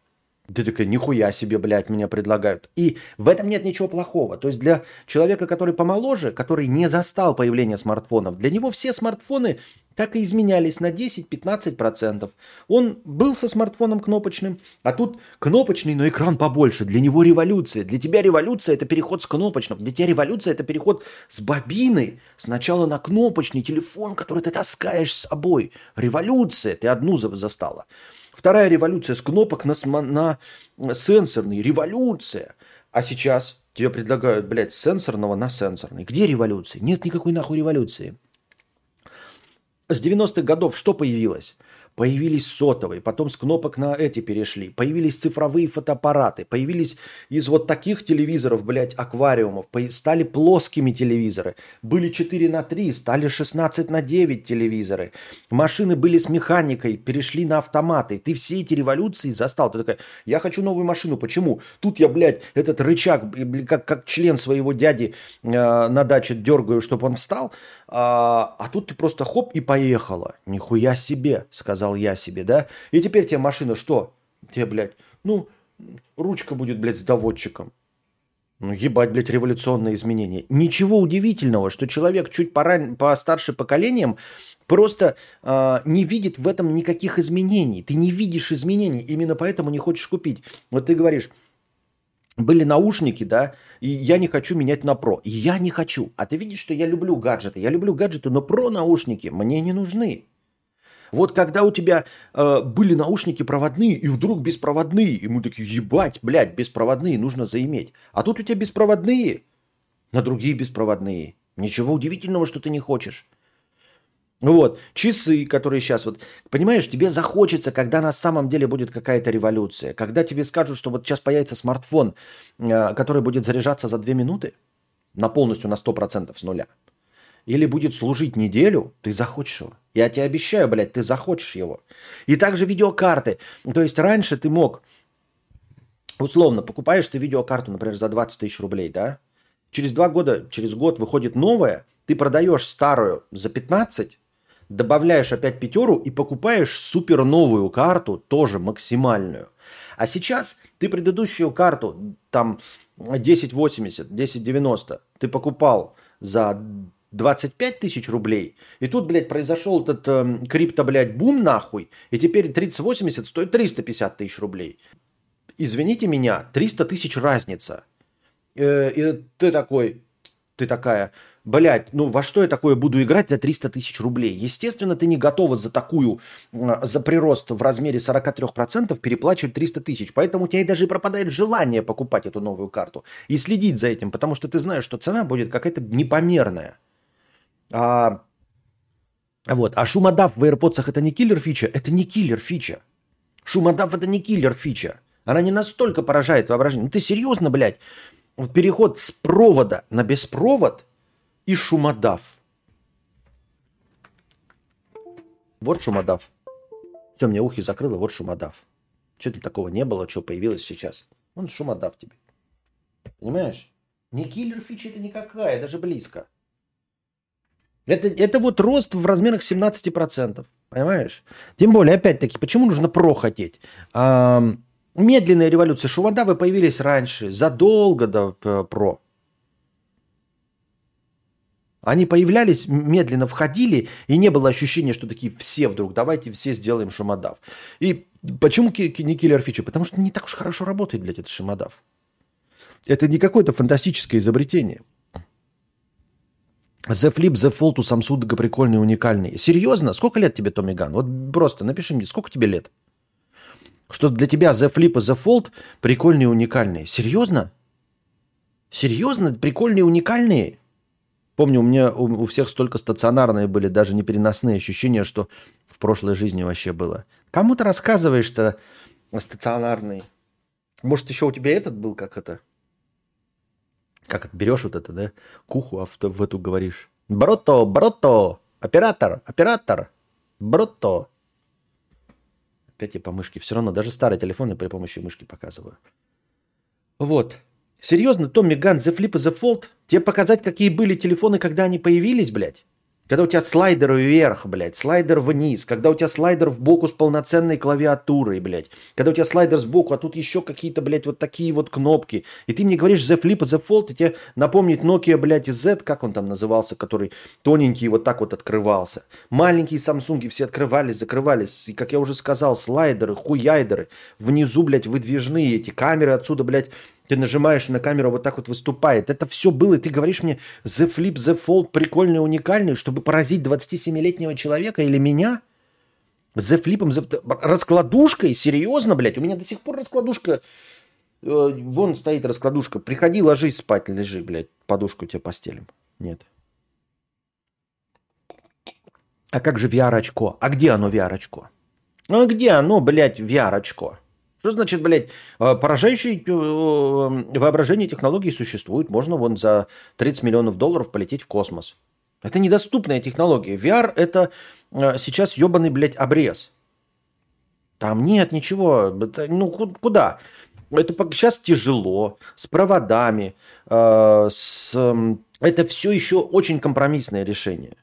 Ты такая, нихуя себе, блядь, меня предлагают. И в этом нет ничего плохого. То есть для человека, который помоложе, который не застал появление смартфонов, для него все смартфоны так и изменялись на 10-15%. Он был со смартфоном кнопочным, а тут кнопочный, но экран побольше. Для него революция. Для тебя революция – это переход с кнопочным. Для тебя революция – это переход с бобины сначала на кнопочный телефон, который ты таскаешь с собой. Революция. Ты одну застала. Вторая революция с кнопок на, на сенсорный. Революция. А сейчас тебе предлагают, блядь, сенсорного на сенсорный. Где революция? Нет никакой нахуй революции. С 90-х годов что появилось? Появились сотовые, потом с кнопок на эти перешли. Появились цифровые фотоаппараты. Появились из вот таких телевизоров, блядь, аквариумов. Стали плоскими телевизоры. Были 4 на 3, стали 16 на 9 телевизоры. Машины были с механикой, перешли на автоматы. Ты все эти революции застал. Ты такая, я хочу новую машину. Почему? Тут я, блядь, этот рычаг, как, как член своего дяди э, на даче дергаю, чтобы он встал. А, а тут ты просто хоп и поехала. Нихуя себе, сказал я себе, да? И теперь тебе машина что? Тебе, блядь, ну, ручка будет, блядь, с доводчиком. Ну, ебать, блядь, революционные изменения. Ничего удивительного, что человек чуть поран... постарше поколением просто э, не видит в этом никаких изменений. Ты не видишь изменений, именно поэтому не хочешь купить. Вот ты говоришь, были наушники, да, и я не хочу менять на про. Я не хочу. А ты видишь, что я люблю гаджеты. Я люблю гаджеты, но про наушники мне не нужны. Вот когда у тебя э, были наушники проводные, и вдруг беспроводные, и мы такие, ебать, блядь, беспроводные нужно заиметь. А тут у тебя беспроводные, на другие беспроводные. Ничего удивительного, что ты не хочешь. Вот, часы, которые сейчас вот, понимаешь, тебе захочется, когда на самом деле будет какая-то революция, когда тебе скажут, что вот сейчас появится смартфон, э, который будет заряжаться за 2 минуты, на полностью на 100% с нуля, или будет служить неделю, ты захочешь его. Я тебе обещаю, блядь, ты захочешь его. И также видеокарты. То есть раньше ты мог, условно, покупаешь ты видеокарту, например, за 20 тысяч рублей, да? Через два года, через год выходит новая, ты продаешь старую за 15, добавляешь опять пятеру и покупаешь супер новую карту, тоже максимальную. А сейчас ты предыдущую карту, там 1080, 1090, ты покупал за 25 тысяч рублей, и тут, блядь, произошел этот э, крипто, блядь, бум нахуй, и теперь 3080 стоит 350 тысяч рублей. Извините меня, 300 тысяч разница. э, и ты такой, ты такая, блядь, ну во что я такое буду играть за 300 тысяч рублей? Естественно, ты не готова за такую, за прирост в размере 43% переплачивать 300 тысяч. Поэтому у тебя и даже пропадает желание покупать эту новую карту и следить за этим, потому что ты знаешь, что цена будет какая-то непомерная. А, вот. а шумодав в AirPods это не киллер фича? Это не киллер фича. Шумодав это не киллер фича. Она не настолько поражает воображение. Ну ты серьезно, блядь? Вот переход с провода на беспровод и шумодав. Вот шумодав. Все, мне ухи закрыло, вот шумодав. Что там такого не было, что появилось сейчас? Он шумодав тебе. Понимаешь? Не киллер фича это никакая, даже близко. Это, это вот рост в размерах 17%. Понимаешь? Тем более, опять-таки, почему нужно про хотеть? А, медленная революция. Шумодавы появились раньше, задолго до э, про. Они появлялись, медленно входили, и не было ощущения, что такие все вдруг, давайте все сделаем шумодав. И почему не киллер фича? Потому что не так уж хорошо работает, блядь, этот шумодав. Это не какое-то фантастическое изобретение. The Flip, The Fold у Samsung прикольный, уникальный. Серьезно? Сколько лет тебе, Томми Ган? Вот просто напиши мне, сколько тебе лет? Что для тебя The Flip и The Fold прикольные, уникальные. Серьезно? Серьезно? Прикольные, уникальные? Помню, у меня у, у всех столько стационарные были, даже не переносные ощущения, что в прошлой жизни вообще было. Кому ты рассказываешь-то стационарный? Может, еще у тебя этот был, как это? Как берешь вот это, да? Куху а в, в эту говоришь. Брото, брото, оператор, оператор, брото. Опять я по мышке. Все равно даже старые телефоны при помощи мышки показываю. Вот. Серьезно, Томми Ган, The Flip и The Fold? Тебе показать, какие были телефоны, когда они появились, блядь? Когда у тебя слайдер вверх, блядь, слайдер вниз, когда у тебя слайдер в боку с полноценной клавиатурой, блядь, когда у тебя слайдер сбоку, а тут еще какие-то, блядь, вот такие вот кнопки. И ты мне говоришь The Flip и The Fold, и тебе напомнит Nokia, блядь, Z, как он там назывался, который тоненький вот так вот открывался. Маленькие Samsung все открывались, закрывались. И, как я уже сказал, слайдеры, хуяйдеры. Внизу, блядь, выдвижные эти камеры отсюда, блядь, ты нажимаешь на камеру, вот так вот выступает. Это все было, и ты говоришь мне, The Flip, The Fold прикольный, уникальный, чтобы поразить 27-летнего человека или меня? The Flip, the... раскладушкой? Серьезно, блядь? У меня до сих пор раскладушка... Э, вон стоит раскладушка. Приходи, ложись спать, лежи, блядь. Подушку тебе постелим. Нет. А как же VR-очко? А где оно, VR-очко? Ну, а где оно, блядь, VR-очко? Что значит, блядь, а, поражающие э, воображение технологий существует. Можно вон за 30 миллионов долларов полететь в космос. Это недоступная технология. VR – это сейчас ебаный, блядь, обрез. Там нет ничего. Это, ну, куда? Это сейчас тяжело, с проводами, э, с... это все еще очень компромиссное решение.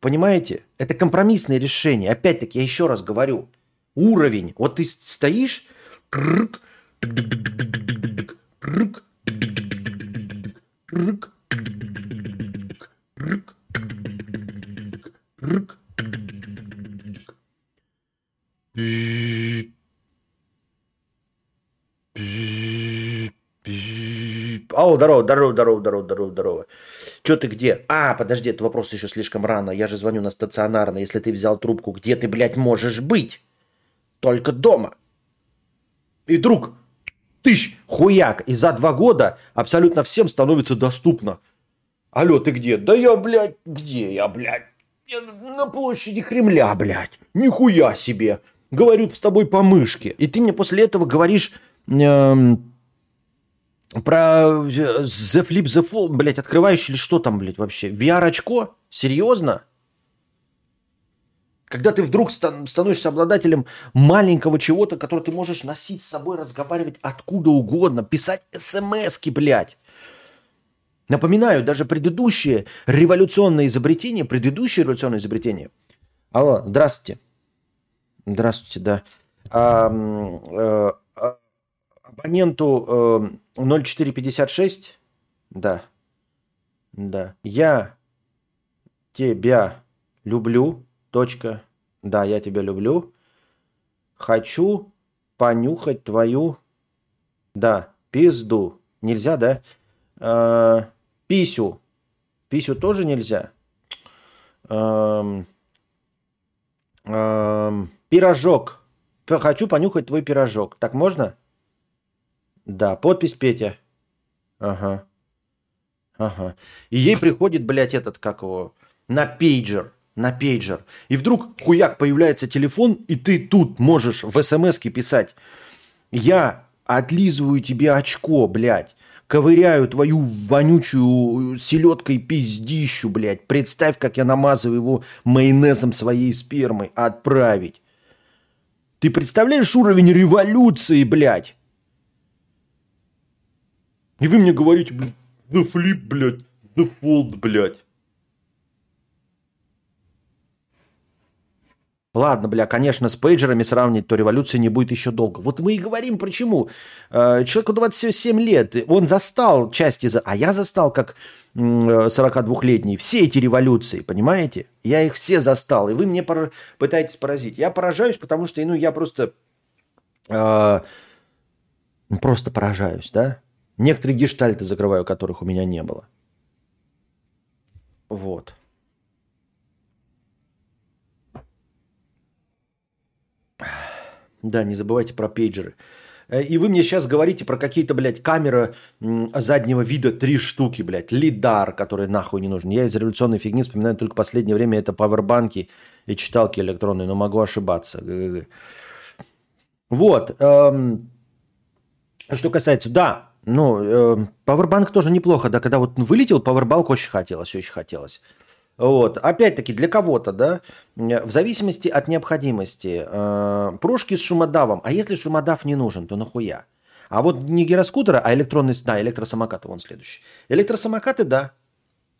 Понимаете? Это компромиссное решение. Опять-таки, я еще раз говорю – уровень. Вот ты стоишь, О, здорово, здорово, здорово, здорово, здорово, здорово. Че ты где? А, подожди, это вопрос еще слишком рано. Я же звоню на стационарно. Если ты взял трубку, где ты, блядь, можешь быть? Только дома. И друг, тысяч, хуяк, и за два года абсолютно всем становится доступно. Алло, ты где? Да я, блядь, где я, блядь? Я на площади Кремля, блядь. Нихуя себе. Говорю с тобой по мышке. И ты мне после этого говоришь эм, про э, The Flip The Fall, блядь, открывающий или что там, блядь, вообще? VR-очко? Серьезно? Когда ты вдруг становишься обладателем маленького чего-то, которое ты можешь носить с собой, разговаривать откуда угодно, писать смс-ки, блядь. Напоминаю, даже предыдущее революционное изобретение, предыдущее революционное изобретение. Алло, здравствуйте. Здравствуйте, да. А, а, а, абоненту а, 0456, да, да. Я тебя люблю, Точка. Да, я тебя люблю. Хочу понюхать твою... Да, Пизду. Нельзя, да? А, писю. Писю тоже нельзя. Эм, эм, пирожок. Хочу понюхать твой пирожок. Так можно? Да, подпись Петя. Ага. Ага. И ей приходит, блядь, этот, как его, на пейджер. На пейджер. И вдруг хуяк появляется телефон, и ты тут можешь в смс писать. Я отлизываю тебе очко, блядь. Ковыряю твою вонючую селедкой пиздищу, блядь. Представь, как я намазываю его майонезом своей спермы. Отправить. Ты представляешь уровень революции, блядь? И вы мне говорите, блядь, The Flip, блядь, The Fold, блядь. Ладно, бля, конечно, с пейджерами сравнить, то революции не будет еще долго. Вот мы и говорим, почему. Э, человеку 27 лет, он застал части, а я застал как 42-летний все эти революции, понимаете? Я их все застал, и вы мне пытаетесь поразить. Я поражаюсь, потому что, ну, я просто... Э, просто поражаюсь, да? Некоторые гештальты закрываю, которых у меня не было. Вот. Да, не забывайте про пейджеры. Э, и вы мне сейчас говорите про какие-то, блядь, камеры заднего вида, три штуки, блядь, лидар, который нахуй не нужен. Я из революционной фигни вспоминаю только последнее время это пауэрбанки и читалки электронные, но могу ошибаться. Вот. Эм, что касается, да, ну, э, пауэрбанк тоже неплохо, да, когда вот вылетел, пауэрбанк очень хотелось, очень хотелось. Вот. Опять-таки, для кого-то, да, в зависимости от необходимости. Э, прошки с шумодавом. А если шумодав не нужен, то нахуя? А вот не гироскутера, а электронный, да, электросамокаты, вон следующий. Электросамокаты, да.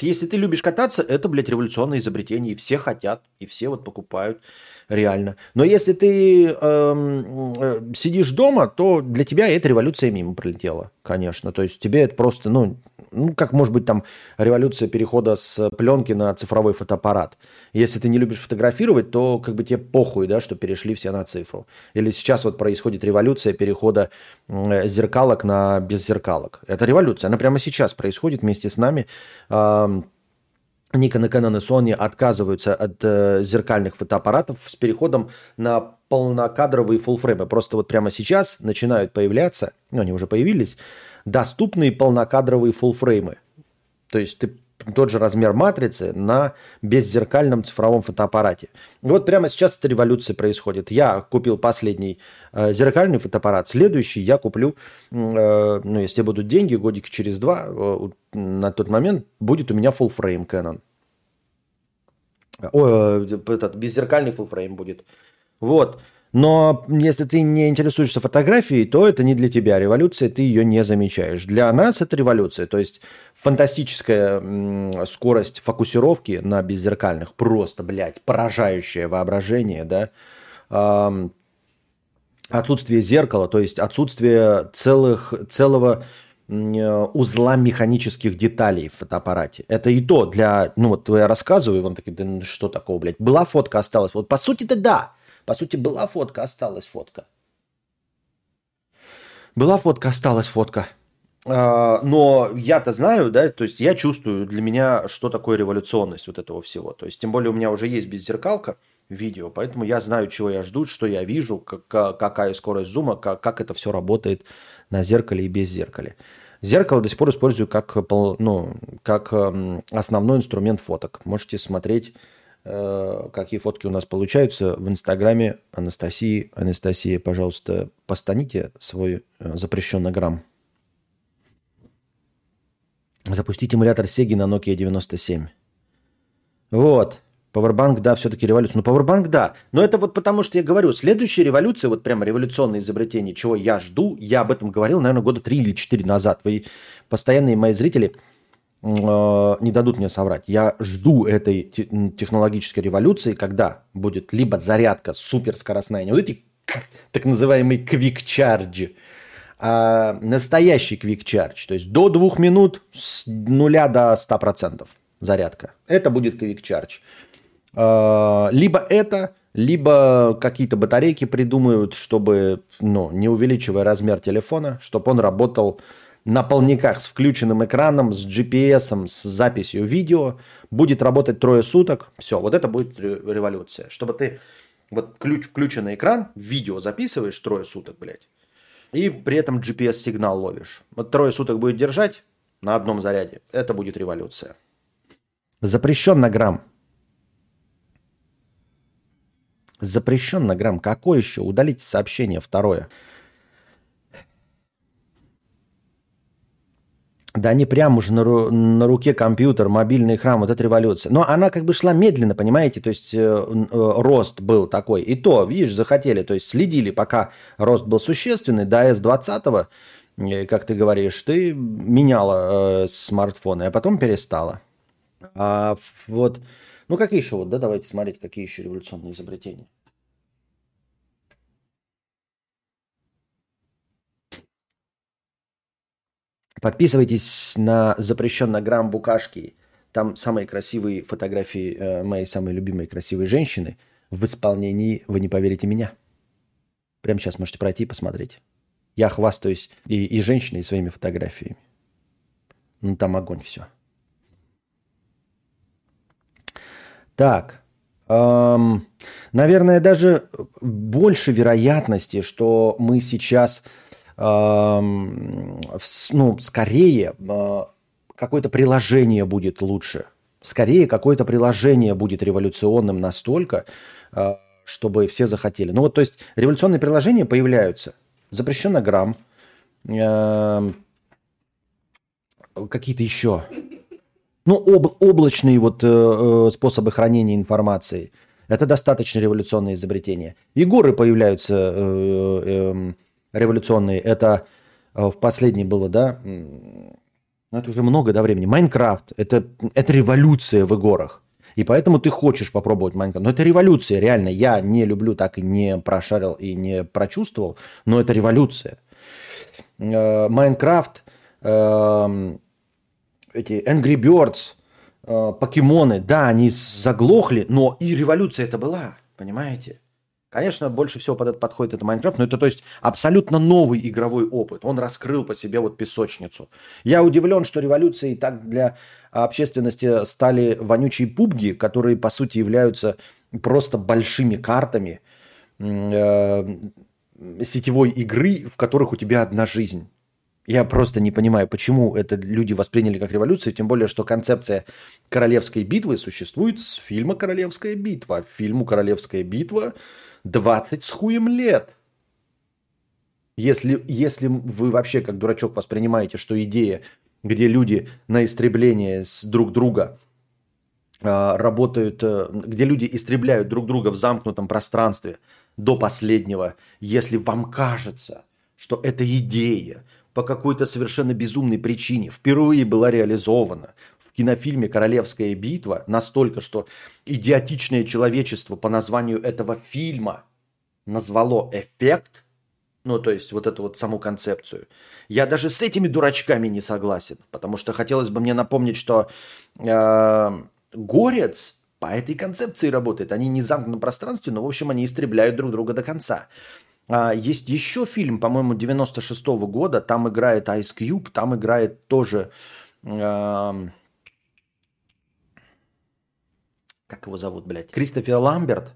Если ты любишь кататься, это, блядь, революционное изобретение, и все хотят, и все вот покупают реально. Но если ты эм, э, сидишь дома, то для тебя эта революция мимо пролетела, конечно. То есть тебе это просто, ну, ну, как может быть там революция перехода с пленки на цифровой фотоаппарат. Если ты не любишь фотографировать, то как бы тебе похуй, да, что перешли все на цифру. Или сейчас вот происходит революция перехода э, зеркалок на беззеркалок. Это революция, она прямо сейчас происходит вместе с нами. Э, Nikon и Canon и Sony отказываются от э, зеркальных фотоаппаратов с переходом на полнокадровые фуллфреймы. Просто вот прямо сейчас начинают появляться, ну они уже появились, доступные полнокадровые фуллфреймы. То есть ты тот же размер матрицы на беззеркальном цифровом фотоаппарате. Вот прямо сейчас эта революция происходит. Я купил последний э, зеркальный фотоаппарат, следующий я куплю, э, ну, если будут деньги, годик через два, э, на тот момент будет у меня full frame Canon. Ой, э, этот беззеркальный full frame будет. Вот. Но если ты не интересуешься фотографией, то это не для тебя. Революция, ты ее не замечаешь. Для нас это революция. То есть фантастическая скорость фокусировки на беззеркальных. Просто, блядь, поражающее воображение, да. Отсутствие зеркала, то есть отсутствие целых, целого узла механических деталей в фотоаппарате. Это и то для... Ну вот я рассказываю, он такой, да ну что такого, блядь. Была фотка, осталась. Вот по сути-то да. По сути, была фотка, осталась фотка. Была фотка, осталась фотка. А, но я-то знаю, да, то есть я чувствую для меня, что такое революционность вот этого всего. То есть, тем более у меня уже есть беззеркалка видео, поэтому я знаю, чего я жду, что я вижу, как, какая скорость зума, как, как это все работает на зеркале и без зеркала. Зеркало до сих пор использую как, ну, как основной инструмент фоток. Можете смотреть какие фотки у нас получаются в инстаграме Анастасии. Анастасия, пожалуйста, постаните свой э, запрещенный грамм. Запустить эмулятор Сеги на Nokia 97. Вот. Powerbank, да, все-таки революция. Ну, Powerbank, да. Но это вот потому, что я говорю, следующая революция, вот прямо революционное изобретение, чего я жду, я об этом говорил, наверное, года три или четыре назад. Вы постоянные мои зрители – Э, не дадут мне соврать. Я жду этой технологической революции, когда будет либо зарядка суперскоростная, не вот эти так quick charge, а настоящий charge, то есть до двух минут с нуля до 100% зарядка. Это будет. Э, либо это, либо какие-то батарейки придумают, чтобы, ну, не увеличивая размер телефона, чтобы он работал на полниках с включенным экраном, с GPS, с записью видео. Будет работать трое суток. Все, вот это будет революция. Чтобы ты вот ключ, включенный экран, видео записываешь трое суток, блядь, и при этом GPS-сигнал ловишь. Вот трое суток будет держать на одном заряде. Это будет революция. Запрещен на грамм. Запрещен на грамм. Какое еще? Удалите сообщение второе. Да не прям уже на, ру, на руке компьютер, мобильный экран, вот эта революция. Но она как бы шла медленно, понимаете, то есть э, э, рост был такой. И то, видишь, захотели, то есть следили, пока рост был существенный, до S20, э, как ты говоришь, ты меняла э, смартфоны, а потом перестала. А вот, ну какие еще, вот, да, давайте смотреть, какие еще революционные изобретения. Подписывайтесь на запрещенный грамм букашки. Там самые красивые фотографии э, моей самой любимой красивой женщины в исполнении «Вы не поверите меня». Прямо сейчас можете пройти и посмотреть. Я хвастаюсь и, и женщиной, и своими фотографиями. Ну, там огонь все. Так. Эм, наверное, даже больше вероятности, что мы сейчас ну, скорее а, какое-то приложение будет лучше. Скорее какое-то приложение будет революционным настолько, а, чтобы все захотели. Ну вот, то есть революционные приложения появляются. Запрещенограмм, какие-то еще. Ну, об, облачные вот э, э, способы хранения информации. Это достаточно революционное изобретение. И горы появляются э, э, революционные, это э, в последней было, да, ну это уже много, да, времени. Майнкрафт, это, это революция в играх. И поэтому ты хочешь попробовать Майнкрафт. Но это революция, реально. Я не люблю, так и не прошарил и не прочувствовал, но это революция. Э, Майнкрафт, эм, эти Angry Birds, э, покемоны, да, они заглохли, но и революция это была, понимаете? Конечно, больше всего под это подходит это Майнкрафт, но это то есть абсолютно новый игровой опыт. Он раскрыл по себе вот песочницу. Я удивлен, что революцией так для общественности стали вонючие пубги, которые по сути являются просто большими картами э, сетевой игры, в которых у тебя одна жизнь. Я просто не понимаю, почему это люди восприняли как революцию, тем более, что концепция королевской битвы существует с фильма «Королевская битва». Фильму «Королевская битва» 20 с хуем лет. Если, если вы вообще как дурачок воспринимаете, что идея, где люди на истребление с друг друга э, работают, э, где люди истребляют друг друга в замкнутом пространстве до последнего, если вам кажется, что эта идея по какой-то совершенно безумной причине впервые была реализована кинофильме «Королевская битва» настолько, что идиотичное человечество по названию этого фильма назвало эффект, ну, то есть вот эту вот саму концепцию. Я даже с этими дурачками не согласен, потому что хотелось бы мне напомнить, что э, Горец по этой концепции работает. Они не замкнуты в пространстве, но, в общем, они истребляют друг друга до конца. А, есть еще фильм, по-моему, 96 -го года, там играет Ice Cube, там играет тоже... Э, как его зовут, блядь, Кристофер Ламберт,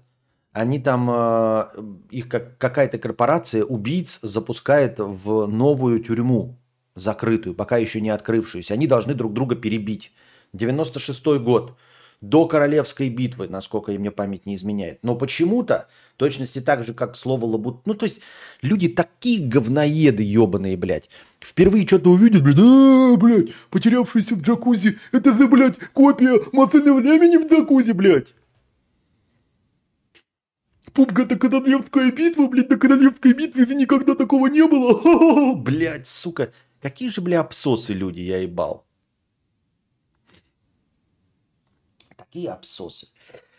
они там, э, их как, какая-то корпорация убийц запускает в новую тюрьму, закрытую, пока еще не открывшуюся. Они должны друг друга перебить. 96-й год до Королевской битвы, насколько мне память не изменяет. Но почему-то, точности так же, как слово лабут... Ну, то есть, люди такие говноеды ебаные, блядь. Впервые что-то увидят, блядь, а, блядь, потерявшийся в джакузи. Это за, блядь, копия машины времени в джакузи, блядь. Пупка, это королевская битва, блядь, на королевской битве никогда такого не было. Блядь, сука. Какие же, бля, абсосы люди, я ебал. Такие абсосы.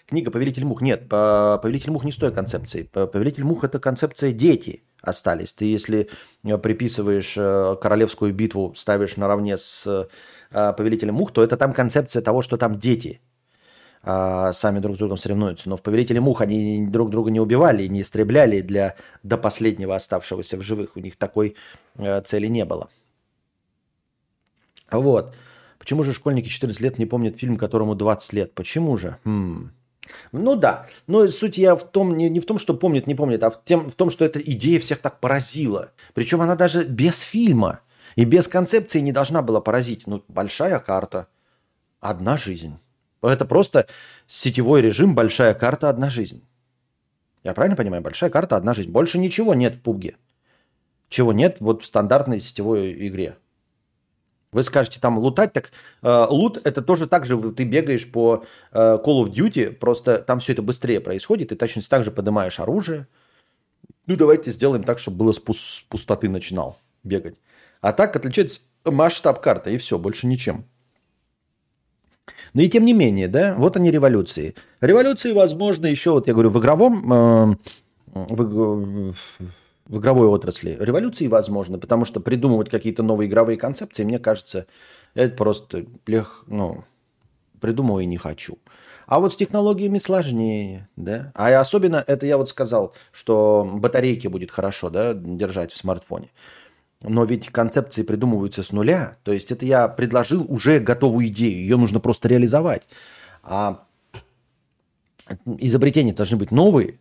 Книга «Повелитель мух». Нет, «Повелитель мух» не с той концепцией. «Повелитель мух» – это концепция «дети» остались. Ты если э, приписываешь э, королевскую битву, ставишь наравне с э, «Повелителем мух», то это там концепция того, что там дети. а сами друг с другом соревнуются. Но в «Повелителе мух» они друг друга не убивали, не истребляли для до последнего оставшегося в живых. У них такой цели не было. Вот. Почему же школьники 14 лет не помнят фильм, которому 20 лет? Почему же? Хм. Ну да, но суть я в том, не, не в том, что помнит, не помнит, а в, тем, в том, что эта идея всех так поразила. Причем она даже без фильма и без концепции не должна была поразить. Ну, большая карта, одна жизнь. Это просто сетевой режим, большая карта, одна жизнь. Я правильно понимаю? Большая карта, одна жизнь. Больше ничего нет в пубге. Чего нет вот в стандартной сетевой игре. Вы скажете, там лутать, так э, лут это тоже так же, ты бегаешь по э, Call of Duty, просто там все это быстрее происходит, и точно так же поднимаешь оружие. Ну, давайте сделаем так, чтобы было с, пус- пустоты начинал бегать. А так отличается масштаб карты, и все, больше ничем. Но и тем не менее, да, вот они революции. Революции, возможно, еще, вот я говорю, в игровом, э, в, в игровой отрасли революции возможно, потому что придумывать какие-то новые игровые концепции, мне кажется, это просто лег, ну, придумываю не хочу. А вот с технологиями сложнее, да. А особенно это я вот сказал, что батарейки будет хорошо, да, держать в смартфоне. Но ведь концепции придумываются с нуля. То есть это я предложил уже готовую идею, ее нужно просто реализовать. А изобретения должны быть новые.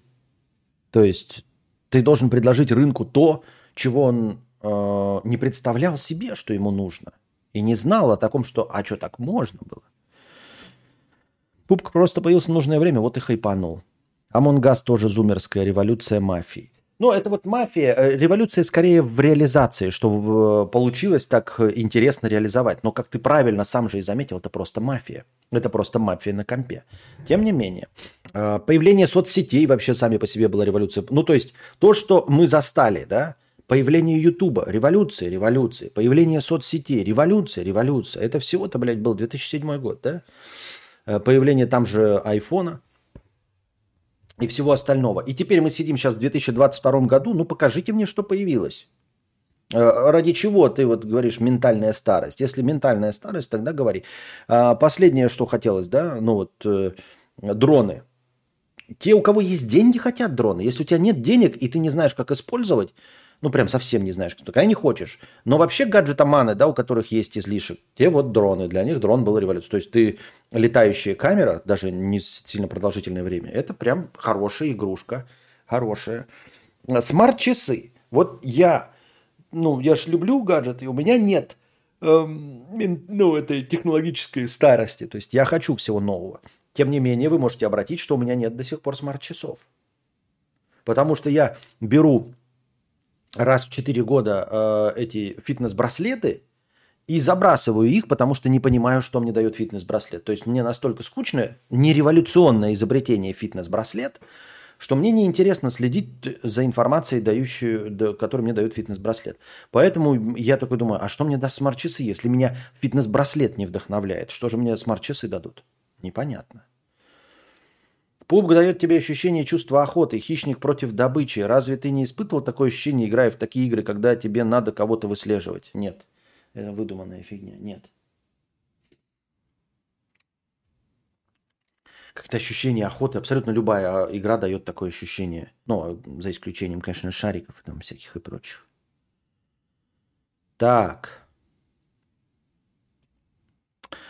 То есть ты должен предложить рынку то, чего он э, не представлял себе, что ему нужно. И не знал о таком, что «а что, так можно было?» Пупка просто появился в нужное время, вот и хайпанул. Among Us тоже зумерская революция мафии. Ну, это вот мафия, э, революция скорее в реализации, что э, получилось так интересно реализовать. Но, как ты правильно сам же и заметил, это просто мафия. Это просто мафия на компе. Тем не менее, э, появление соцсетей вообще сами по себе была революция. Ну, то есть, то, что мы застали, да, появление Ютуба, революция, революция, появление соцсетей, революция, революция. Это всего-то, блядь, был 2007 год, да? Появление там же айфона, и всего остального. И теперь мы сидим сейчас в 2022 году, ну покажите мне, что появилось. Э, ради чего ты вот говоришь ментальная старость? Если ментальная старость, тогда говори. А, последнее, что хотелось, да, ну вот э, дроны. Те, у кого есть деньги, хотят дроны. Если у тебя нет денег, и ты не знаешь, как использовать, ну прям совсем не знаешь, когда не хочешь. Но вообще гаджетоманы, да, у которых есть излишек, те вот дроны, для них дрон был революцией. То есть ты летающая камера, даже не сильно продолжительное время, это прям хорошая игрушка, хорошая. Смарт-часы. Вот я, ну, я же люблю гаджеты, у меня нет эм, ну, этой технологической старости. То есть я хочу всего нового. Тем не менее, вы можете обратить, что у меня нет до сих пор смарт-часов. Потому что я беру раз в 4 года э, эти фитнес-браслеты и забрасываю их, потому что не понимаю, что мне дает фитнес-браслет. То есть мне настолько скучно, не революционное изобретение фитнес-браслет, что мне неинтересно следить за информацией, дающую, которую мне дает фитнес-браслет. Поэтому я такой думаю, а что мне даст смарт-часы, если меня фитнес-браслет не вдохновляет? Что же мне смарт-часы дадут? Непонятно. Пубг дает тебе ощущение чувства охоты, хищник против добычи. Разве ты не испытывал такое ощущение, играя в такие игры, когда тебе надо кого-то выслеживать? Нет. Это выдуманная фигня. Нет. Как-то ощущение охоты. Абсолютно любая а, игра дает такое ощущение. Ну, за исключением, конечно, шариков и там всяких и прочих. Так.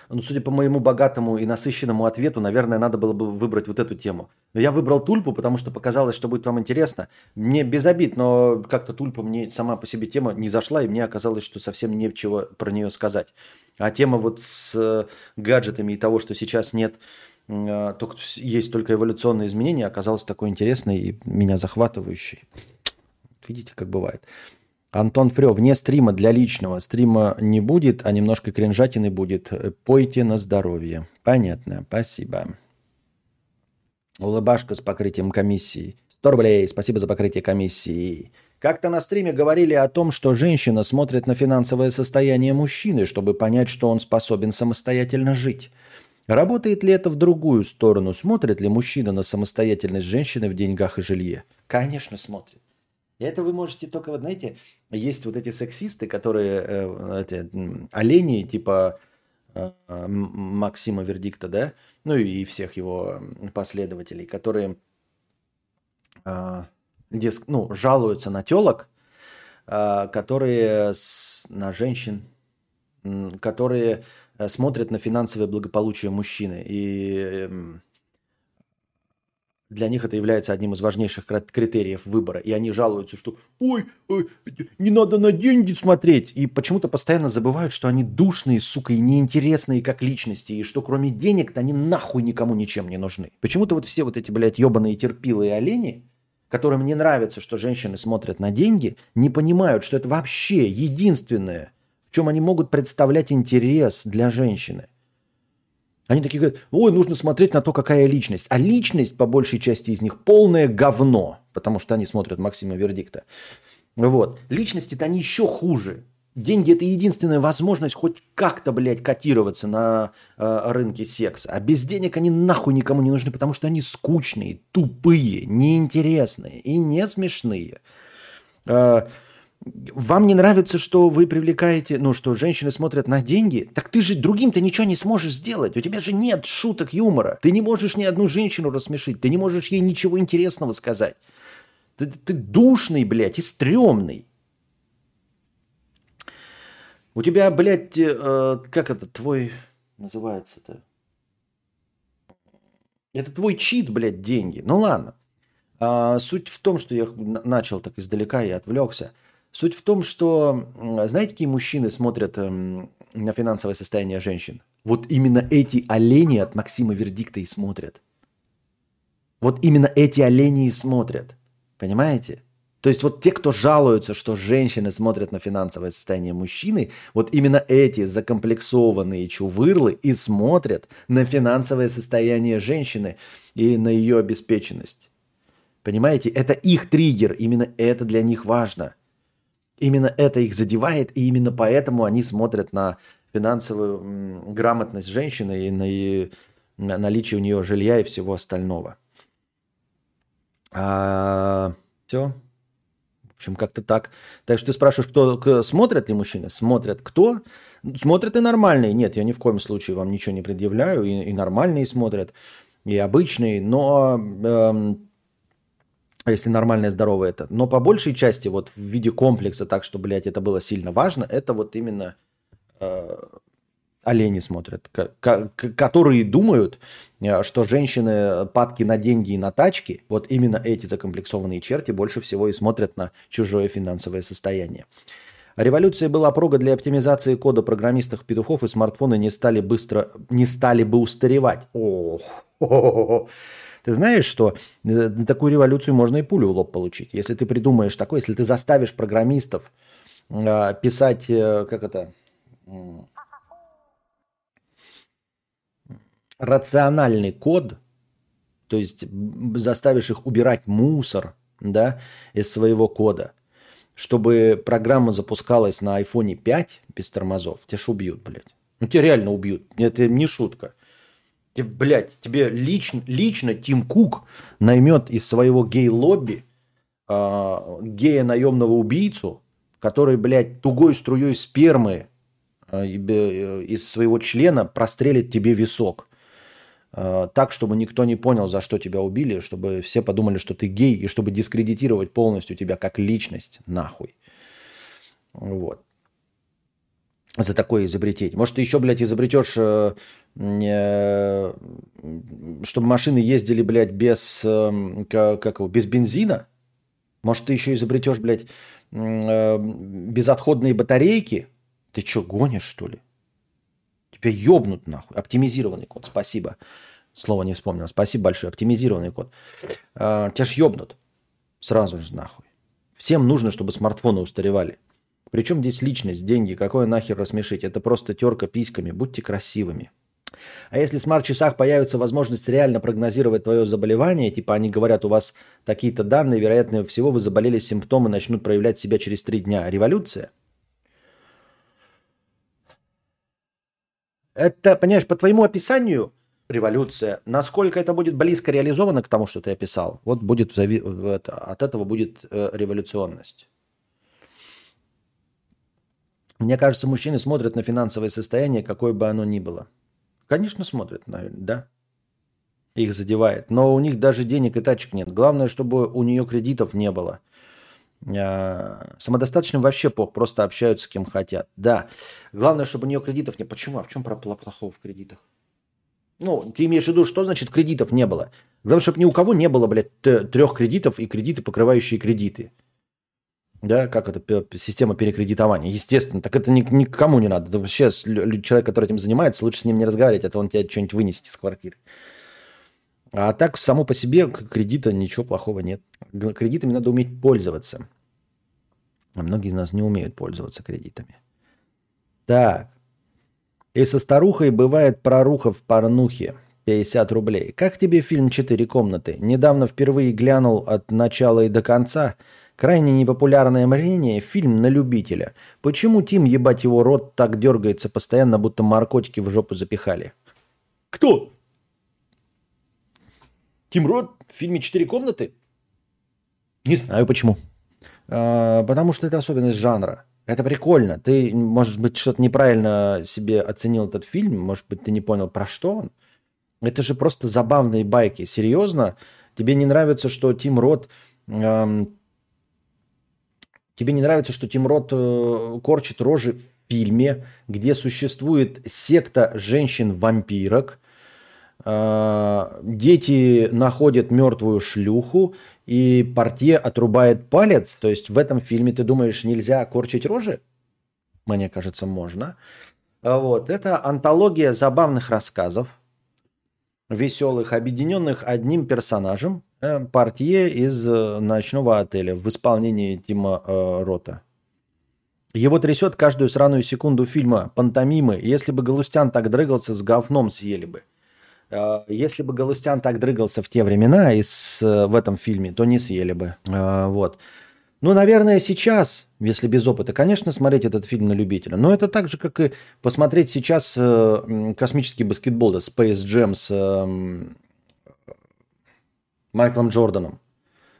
Ну, судя по моему богатому и насыщенному ответу, наверное, надо было бы выбрать вот эту тему. Но я выбрал тульпу, потому что показалось, что будет вам интересно. Мне без обид, но как-то тульпа мне сама по себе тема не зашла, и мне оказалось, что совсем нечего про нее сказать. А тема вот с э, гаджетами и того, что сейчас нет, э, только, есть только эволюционные изменения, оказалась такой интересной и меня захватывающей. Видите, как бывает. Антон Фрё, вне стрима для личного. Стрима не будет, а немножко кринжатины будет. Пойте на здоровье. Понятно, спасибо. Улыбашка с покрытием комиссии. 100 рублей, спасибо за покрытие комиссии. Как-то на стриме говорили о том, что женщина смотрит на финансовое состояние мужчины, чтобы понять, что он способен самостоятельно жить. Работает ли это в другую сторону? Смотрит ли мужчина на самостоятельность женщины в деньгах и жилье? Конечно, смотрит. И это вы можете только, вот знаете, есть вот эти сексисты, которые, э, эти, олени, типа э, Максима Вердикта, да, ну и всех его последователей, которые э, ну, жалуются на телок, которые на женщин, которые смотрят на финансовое благополучие мужчины. И эм, для них это является одним из важнейших критериев выбора. И они жалуются, что «Ой, ой не надо на деньги смотреть». И почему-то постоянно забывают, что они душные, сука, и неинтересные как личности. И что кроме денег-то они нахуй никому ничем не нужны. Почему-то вот все вот эти, блядь, ебаные терпилые олени, которым не нравится, что женщины смотрят на деньги, не понимают, что это вообще единственное, в чем они могут представлять интерес для женщины – они такие говорят, ой, нужно смотреть на то, какая личность. А личность, по большей части из них, полное говно, потому что они смотрят Максима Вердикта. Вот. Личности-то они еще хуже. Деньги – это единственная возможность хоть как-то, блядь, котироваться на э, рынке секса. А без денег они нахуй никому не нужны, потому что они скучные, тупые, неинтересные и не смешные. Э, вам не нравится, что вы привлекаете, ну, что женщины смотрят на деньги, так ты же другим-то ничего не сможешь сделать. У тебя же нет шуток юмора. Ты не можешь ни одну женщину рассмешить, ты не можешь ей ничего интересного сказать. Ты, ты душный, блядь, и стрёмный. У тебя, блядь, э, как это твой называется-то? Это твой чит, блядь, деньги. Ну ладно. А, суть в том, что я начал так издалека и отвлекся – Суть в том, что, знаете, какие мужчины смотрят эм, на финансовое состояние женщин? Вот именно эти олени от Максима Вердикта и смотрят. Вот именно эти олени и смотрят. Понимаете? То есть вот те, кто жалуются, что женщины смотрят на финансовое состояние мужчины, вот именно эти закомплексованные чувырлы и смотрят на финансовое состояние женщины и на ее обеспеченность. Понимаете? Это их триггер, именно это для них важно. Именно это их задевает, и именно поэтому они смотрят на финансовую грамотность женщины и на, и на наличие у нее жилья и всего остального. А, все. В общем, как-то так. Так что ты спрашиваешь, кто смотрят ли мужчины? Смотрят кто? Смотрят и нормальные. Нет, я ни в коем случае вам ничего не предъявляю. И, и нормальные смотрят, и обычные. Но эм, если нормальное, здоровое это. Но по большей части вот в виде комплекса, так что, блядь, это было сильно важно, это вот именно э, олени смотрят, которые думают, э, что женщины падки на деньги и на тачки, вот именно эти закомплексованные черти больше всего и смотрят на чужое финансовое состояние. Революция была прога для оптимизации кода программистов петухов, и смартфоны не стали быстро, не стали бы устаревать. Ох, Ты знаешь, что э, на такую революцию можно и пулю в лоб получить. Если ты придумаешь такое, если ты заставишь программистов э, писать, э, как это, рациональный код, то есть заставишь их убирать мусор да, из своего кода, чтобы программа запускалась на iPhone 5 без тормозов, тебя ж убьют, блядь. Ну, тебя реально убьют. Это не шутка. Блять, тебе лично, лично Тим Кук наймет из своего гей-лобби э, гея наемного убийцу, который, блядь, тугой струей спермы э, из своего члена прострелит тебе висок. Э, так, чтобы никто не понял, за что тебя убили, чтобы все подумали, что ты гей, и чтобы дискредитировать полностью тебя как личность, нахуй. Вот за такое изобретение. Может, ты еще, блядь, изобретешь, э, э, чтобы машины ездили, блядь, без, э, как его, без бензина? Может, ты еще изобретешь, блядь, э, безотходные батарейки? Ты что, гонишь, что ли? Тебя ебнут, нахуй. Оптимизированный код, спасибо. Слово не вспомнил. Спасибо большое. Оптимизированный код. Э, тебя ж ебнут. Сразу же, нахуй. Всем нужно, чтобы смартфоны устаревали. Причем здесь личность, деньги, какое нахер рассмешить? Это просто терка письками, будьте красивыми. А если в смарт-часах появится возможность реально прогнозировать твое заболевание, типа они говорят, у вас такие-то данные, вероятнее всего вы заболели, симптомы начнут проявлять себя через три дня. Революция? Это, понимаешь, по твоему описанию революция. Насколько это будет близко реализовано к тому, что ты описал, вот будет от этого будет э, революционность. Мне кажется, мужчины смотрят на финансовое состояние, какое бы оно ни было. Конечно, смотрят, наверное, да. Их задевает. Но у них даже денег и тачек нет. Главное, чтобы у нее кредитов не было. А, самодостаточным вообще пох, просто общаются с кем хотят. Да. Главное, чтобы у нее кредитов не. Почему? А в чем плохого в кредитах? Ну, ты имеешь в виду, что значит кредитов не было? Главное, чтобы ни у кого не было, блядь, трех кредитов и кредиты, покрывающие кредиты. Да, как это система перекредитования. Естественно, так это ни, никому не надо. Вообще человек, который этим занимается, лучше с ним не разговаривать, а то он тебя что-нибудь вынесет из квартиры. А так, само по себе кредита ничего плохого нет. Кредитами надо уметь пользоваться. А многие из нас не умеют пользоваться кредитами. Так. И со старухой бывает проруха в порнухе. 50 рублей. Как тебе фильм «Четыре комнаты»? Недавно впервые глянул от начала и до конца – Крайне непопулярное мнение – фильм на любителя. Почему Тим, ебать его рот, так дергается постоянно, будто наркотики в жопу запихали? Кто? Тим Рот в фильме «Четыре комнаты»? Не знаю почему. А, потому что это особенность жанра. Это прикольно. Ты, может быть, что-то неправильно себе оценил этот фильм. Может быть, ты не понял, про что он. Это же просто забавные байки. Серьезно? Тебе не нравится, что Тим Рот эм, Тебе не нравится, что Тим Рот э, корчит рожи в фильме, где существует секта женщин-вампирок, э, дети находят мертвую шлюху, и портье отрубает палец. То есть в этом фильме ты думаешь, нельзя корчить рожи? Мне кажется, можно. А вот. Это антология забавных рассказов, веселых, объединенных одним персонажем, портье из э, ночного отеля в исполнении Тима э, Рота. Его трясет каждую сраную секунду фильма пантомимы. Если бы Галустян так дрыгался, с говном съели бы. Э, если бы Галустян так дрыгался в те времена и с, в этом фильме, то не съели бы. Вот. Ну, наверное, сейчас, если без опыта, конечно, смотреть этот фильм на любителя. Но это так же, как и посмотреть сейчас космический баскетбол, да, Space Jam с эм, Майклом Джорданом.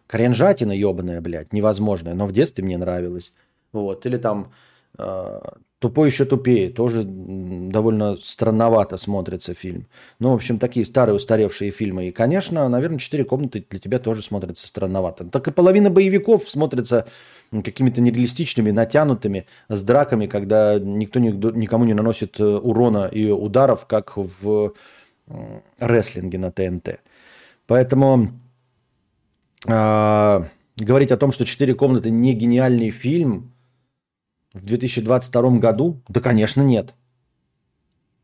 Кренжатина ебаная, блядь, невозможная, но в детстве мне нравилось. Вот. Или там э, «Тупой еще тупее», тоже довольно странновато смотрится фильм. Ну, в общем, такие старые устаревшие фильмы. И, конечно, наверное, «Четыре комнаты» для тебя тоже смотрится странновато. Так и половина боевиков смотрится какими-то нереалистичными, натянутыми, с драками, когда никто никому не наносит э, урона и ударов, как в рестлинге на ТНТ. Поэтому э, говорить о том, что «Четыре комнаты» не гениальный фильм в 2022 году, да, конечно, нет.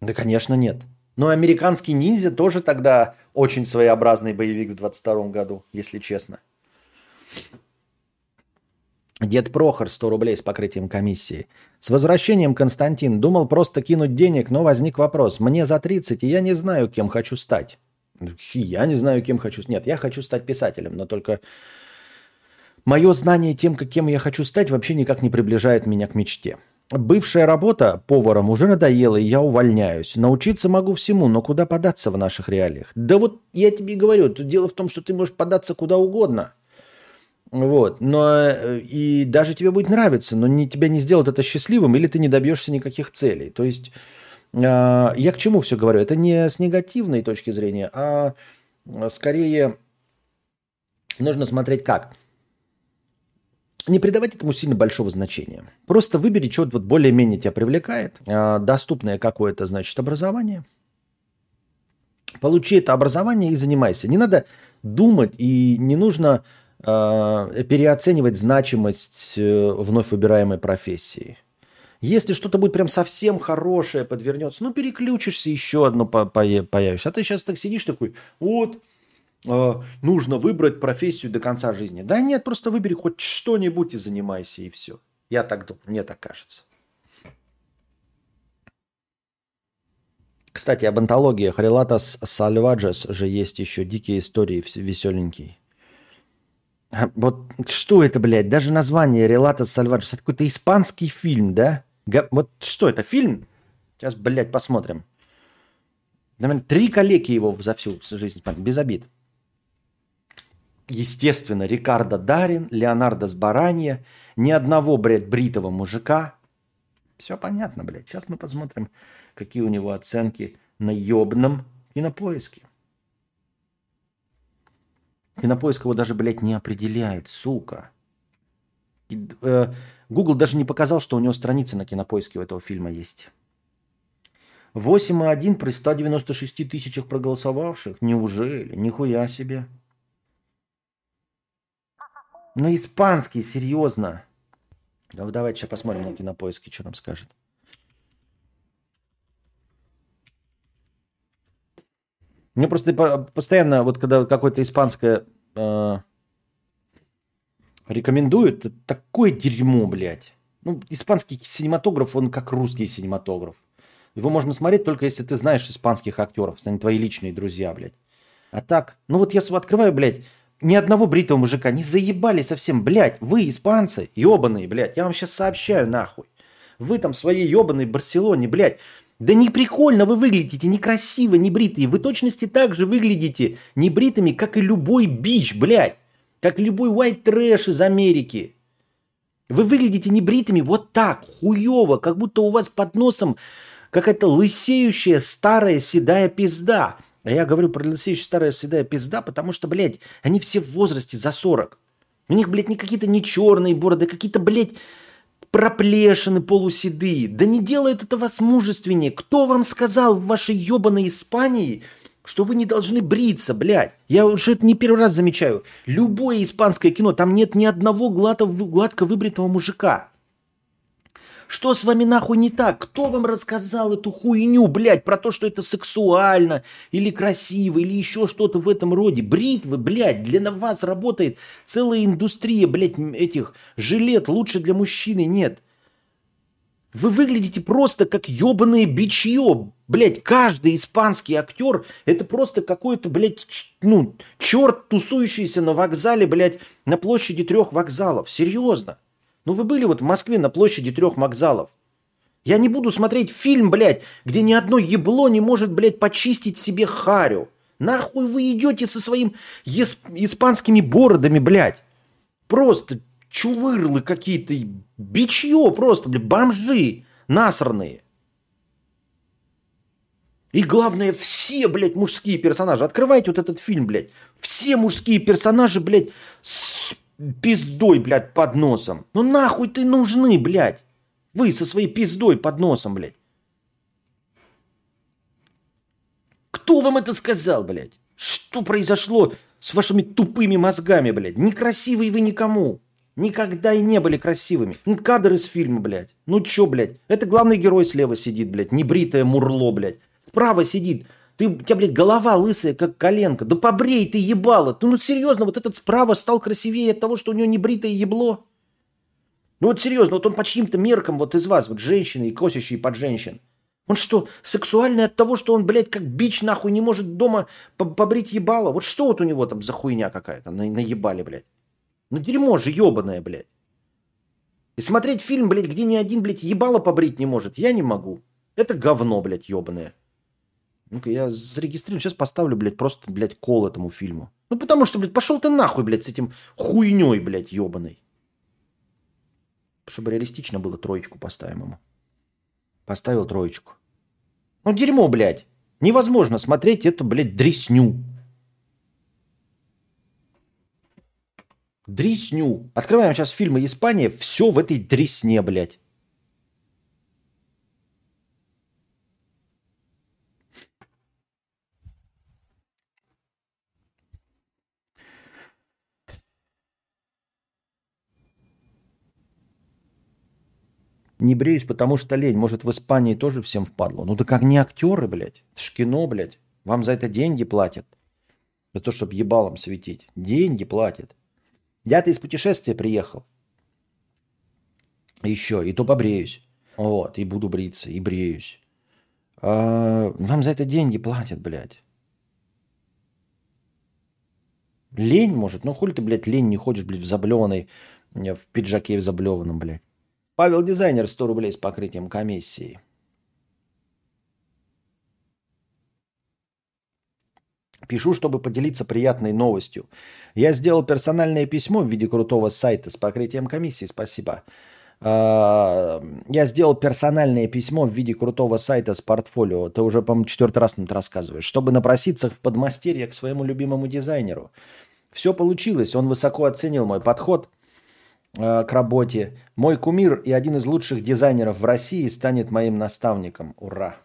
Да, конечно, нет. Но «Американский ниндзя» тоже тогда очень своеобразный боевик в 2022 году, если честно. Дед Прохор, 100 рублей с покрытием комиссии. С возвращением, Константин. Думал просто кинуть денег, но возник вопрос. Мне за 30, и я не знаю, кем хочу стать. Я не знаю, кем хочу. Нет, я хочу стать писателем, но только мое знание тем, кем я хочу стать, вообще никак не приближает меня к мечте. Бывшая работа поваром уже надоела, и я увольняюсь. Научиться могу всему, но куда податься в наших реалиях? Да вот я тебе говорю, тут дело в том, что ты можешь податься куда угодно. Вот, но э, и даже тебе будет нравиться, но не, тебя не сделает это счастливым, или ты не добьешься никаких целей. То есть я к чему все говорю? Это не с негативной точки зрения, а скорее нужно смотреть как. Не придавать этому сильно большого значения. Просто выбери, что вот более-менее тебя привлекает, а, доступное какое-то, значит, образование. Получи это образование и занимайся. Не надо думать и не нужно э, переоценивать значимость э, вновь выбираемой профессии. Если что-то будет прям совсем хорошее подвернется, ну, переключишься, еще одно по появишься. А ты сейчас так сидишь такой, вот, э, нужно выбрать профессию до конца жизни. Да нет, просто выбери хоть что-нибудь и занимайся, и все. Я так думаю, мне так кажется. Кстати, об антологиях. Релатас Сальваджес же есть еще дикие истории веселенькие. А вот что это, блядь? Даже название Релатас Сальваджес. Это какой-то испанский фильм, да? Вот что это, фильм? Сейчас, блядь, посмотрим. Наверное, три коллеги его за всю жизнь, без обид. Естественно, Рикардо Дарин, Леонардо Сбаранье, ни одного, блядь, бритого мужика. Все понятно, блядь. Сейчас мы посмотрим, какие у него оценки на ёбном кинопоиске. Кинопоиск его даже, блядь, не определяет, сука. И, э, Google даже не показал, что у него страница на кинопоиске у этого фильма есть. 8,1 при 196 тысячах проголосовавших. Неужели? Нихуя себе. Ну, испанский, серьезно. Ну, давайте сейчас посмотрим на кинопоиске, что нам скажет. Мне просто постоянно, вот когда какое-то испанское э, рекомендуют, такое дерьмо, блядь. Ну, испанский кинематограф, он как русский кинематограф. Его можно смотреть только если ты знаешь испанских актеров, они твои личные друзья, блядь. А так, ну вот я открываю, блядь, ни одного бритого мужика, не заебали совсем, блядь, вы испанцы, ебаные, блядь, я вам сейчас сообщаю нахуй. Вы там в своей ебаной Барселоне, блядь, да не прикольно вы выглядите, некрасиво, не бритые. Вы точности так же выглядите небритыми, как и любой бич, блядь. Как любой white трэш из Америки. Вы выглядите небритыми вот так, хуево, как будто у вас под носом какая-то лысеющая старая седая пизда. А я говорю про лысеющая старая седая пизда, потому что, блядь, они все в возрасте за 40. У них, блядь, не какие-то не черные бороды, а какие-то, блядь, проплешины полуседые. Да не делает это вас мужественнее. Кто вам сказал в вашей ебаной Испании, что вы не должны бриться, блядь? Я уже это не первый раз замечаю. Любое испанское кино, там нет ни одного гладко, гладко выбритого мужика. Что с вами нахуй не так? Кто вам рассказал эту хуйню, блядь, про то, что это сексуально или красиво, или еще что-то в этом роде? Бритвы, блядь, для вас работает целая индустрия, блядь, этих жилет лучше для мужчины нет. Вы выглядите просто как ебаное бичье. Блядь, каждый испанский актер это просто какой-то, блядь, ну, черт, тусующийся на вокзале, блядь, на площади трех вокзалов. Серьезно. Ну вы были вот в Москве на площади трех вокзалов. Я не буду смотреть фильм, блядь, где ни одно ебло не может, блядь, почистить себе харю. Нахуй вы идете со своим испанскими бородами, блядь. Просто чувырлы какие-то, бичье просто, блядь, бомжи насранные. И главное, все, блядь, мужские персонажи. Открывайте вот этот фильм, блядь. Все мужские персонажи, блядь, с пиздой, блядь, под носом. Ну нахуй ты нужны, блядь? Вы со своей пиздой под носом, блядь. Кто вам это сказал, блядь? Что произошло с вашими тупыми мозгами, блядь? Некрасивые вы никому. Никогда и не были красивыми. Ну, кадр из фильма, блядь. Ну чё, блядь? Это главный герой слева сидит, блядь. Небритое мурло, блядь. Справа сидит ты, у тебя, блядь, голова лысая, как коленка. Да побрей ты ебало. Ты, ну серьезно, вот этот справа стал красивее от того, что у него не бритое ебло? Ну вот серьезно, вот он по чьим-то меркам вот из вас, вот женщины и косящие под женщин. Он что, сексуальный от того, что он, блядь, как бич нахуй не может дома побрить ебало? Вот что вот у него там за хуйня какая-то на, наебали, блядь? Ну дерьмо же ебаное, блядь. И смотреть фильм, блядь, где ни один, блядь, ебало побрить не может, я не могу. Это говно, блядь, ебаное. Ну-ка, я зарегистрирую, сейчас поставлю, блядь, просто, блядь, кол этому фильму. Ну, потому что, блядь, пошел ты нахуй, блядь, с этим хуйней, блядь, ебаной. Чтобы реалистично было, троечку поставим ему. Поставил троечку. Ну, дерьмо, блядь. Невозможно смотреть это, блядь, дресню. Дресню. Открываем сейчас фильмы Испания, все в этой дресне, блядь. Не бреюсь, потому что лень. Может, в Испании тоже всем впадло. Ну, да как не актеры, блядь. Это ж кино, блядь. Вам за это деньги платят. За то, чтобы ебалом светить. Деньги платят. Я-то из путешествия приехал. Еще. И то побреюсь. Вот. И буду бриться. И бреюсь. А, вам за это деньги платят, блядь. Лень, может? Ну, хули ты, блядь, лень не ходишь, блядь, в заблеванной, в пиджаке в заблеванном, блядь. Павел Дизайнер 100 рублей с покрытием комиссии. Пишу, чтобы поделиться приятной новостью. Я сделал персональное письмо в виде крутого сайта с покрытием комиссии. Спасибо. А, я сделал персональное письмо в виде крутого сайта с портфолио. Ты уже, по-моему, четвертый раз нам это рассказываешь. Чтобы напроситься в подмастерье к своему любимому дизайнеру. Все получилось. Он высоко оценил мой подход к работе. Мой кумир и один из лучших дизайнеров в России станет моим наставником. Ура!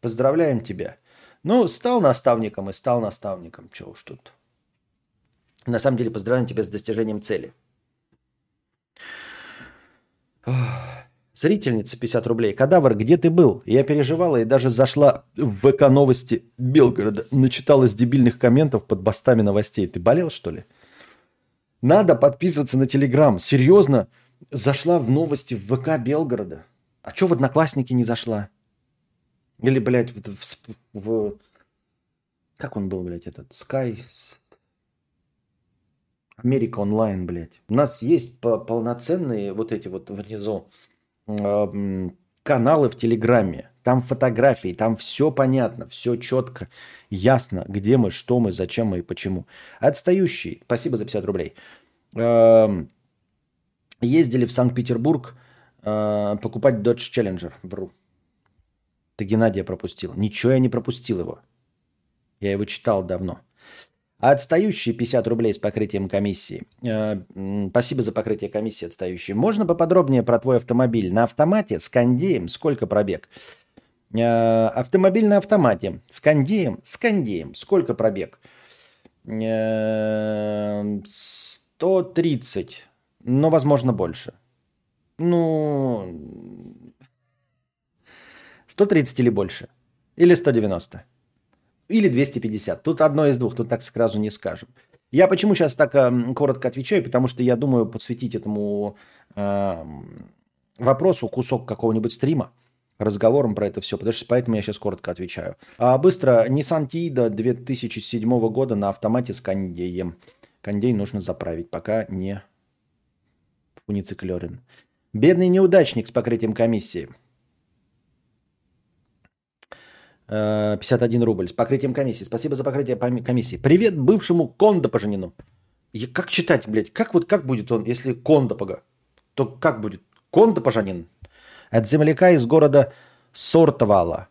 Поздравляем тебя. Ну, стал наставником и стал наставником. Чего уж тут. На самом деле, поздравляем тебя с достижением цели. Зрительница 50 рублей. Кадавр, где ты был? Я переживала и даже зашла в ВК новости Белгорода. Начиталась дебильных комментов под бастами новостей. Ты болел, что ли? Надо подписываться на Телеграм. Серьезно? Зашла в новости в ВК Белгорода. А что в Одноклассники не зашла? Или, блядь, в, в, в... Как он был, блядь, этот? Sky... Америка онлайн, блядь. У нас есть полноценные вот эти вот внизу э, каналы в Телеграме. Там фотографии, там все понятно, все четко, ясно, где мы, что мы, зачем мы и почему. Отстающий, спасибо за 50 рублей. Э, ездили в Санкт-Петербург э, покупать Dodge Challenger. Вру. Ты Геннадия пропустил. Ничего я не пропустил его. Я его читал давно. А отстающие 50 рублей с покрытием комиссии. Э, спасибо за покрытие комиссии отстающие. Можно поподробнее про твой автомобиль? На автомате с кондеем сколько пробег? Э, автомобиль на автомате с кондеем, с кондеем сколько пробег? 130, э, но возможно больше. Ну, 130 или больше? Или 190? Или 250. Тут одно из двух, тут так сразу не скажем. Я почему сейчас так э, коротко отвечаю, потому что я думаю посвятить этому э, вопросу кусок какого-нибудь стрима, разговором про это все, потому что поэтому я сейчас коротко отвечаю. А быстро, Nissan Tiida 2007 года на автомате с кондеем. Кондей нужно заправить, пока не фунициклерен. Бедный неудачник с покрытием комиссии – 51 рубль с покрытием комиссии. Спасибо за покрытие комиссии. Привет бывшему Кондо Поженину. И как читать, блядь? Как вот как будет он, если Кондо Пога? То как будет? Кондо Поженин. От земляка из города Сортвала,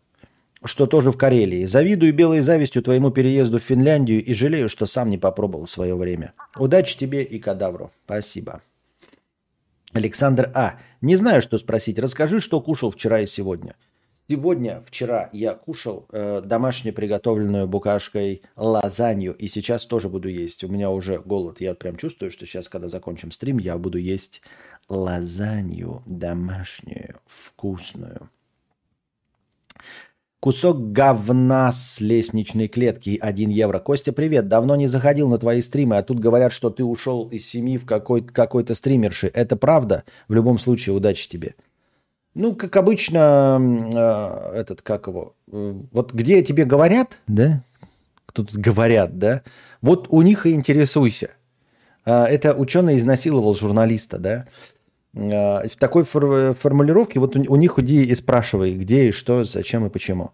что тоже в Карелии. Завидую белой завистью твоему переезду в Финляндию и жалею, что сам не попробовал в свое время. Удачи тебе и кадавру. Спасибо. Александр А. Не знаю, что спросить. Расскажи, что кушал вчера и сегодня. Сегодня, вчера я кушал э, домашнюю приготовленную букашкой лазанью, и сейчас тоже буду есть. У меня уже голод. Я прям чувствую, что сейчас, когда закончим стрим, я буду есть лазанью домашнюю, вкусную. Кусок говна с лестничной клетки 1 евро. Костя, привет. Давно не заходил на твои стримы, а тут говорят, что ты ушел из семьи в какой-то какой стримерши. Это правда? В любом случае, удачи тебе. Ну, как обычно, э, этот, как его, э, вот где тебе говорят, да, кто тут говорят, да, вот у них и интересуйся. Э, это ученый изнасиловал журналиста, да. Э, в такой фор- формулировке вот у, у них иди и спрашивай, где и что, зачем и почему.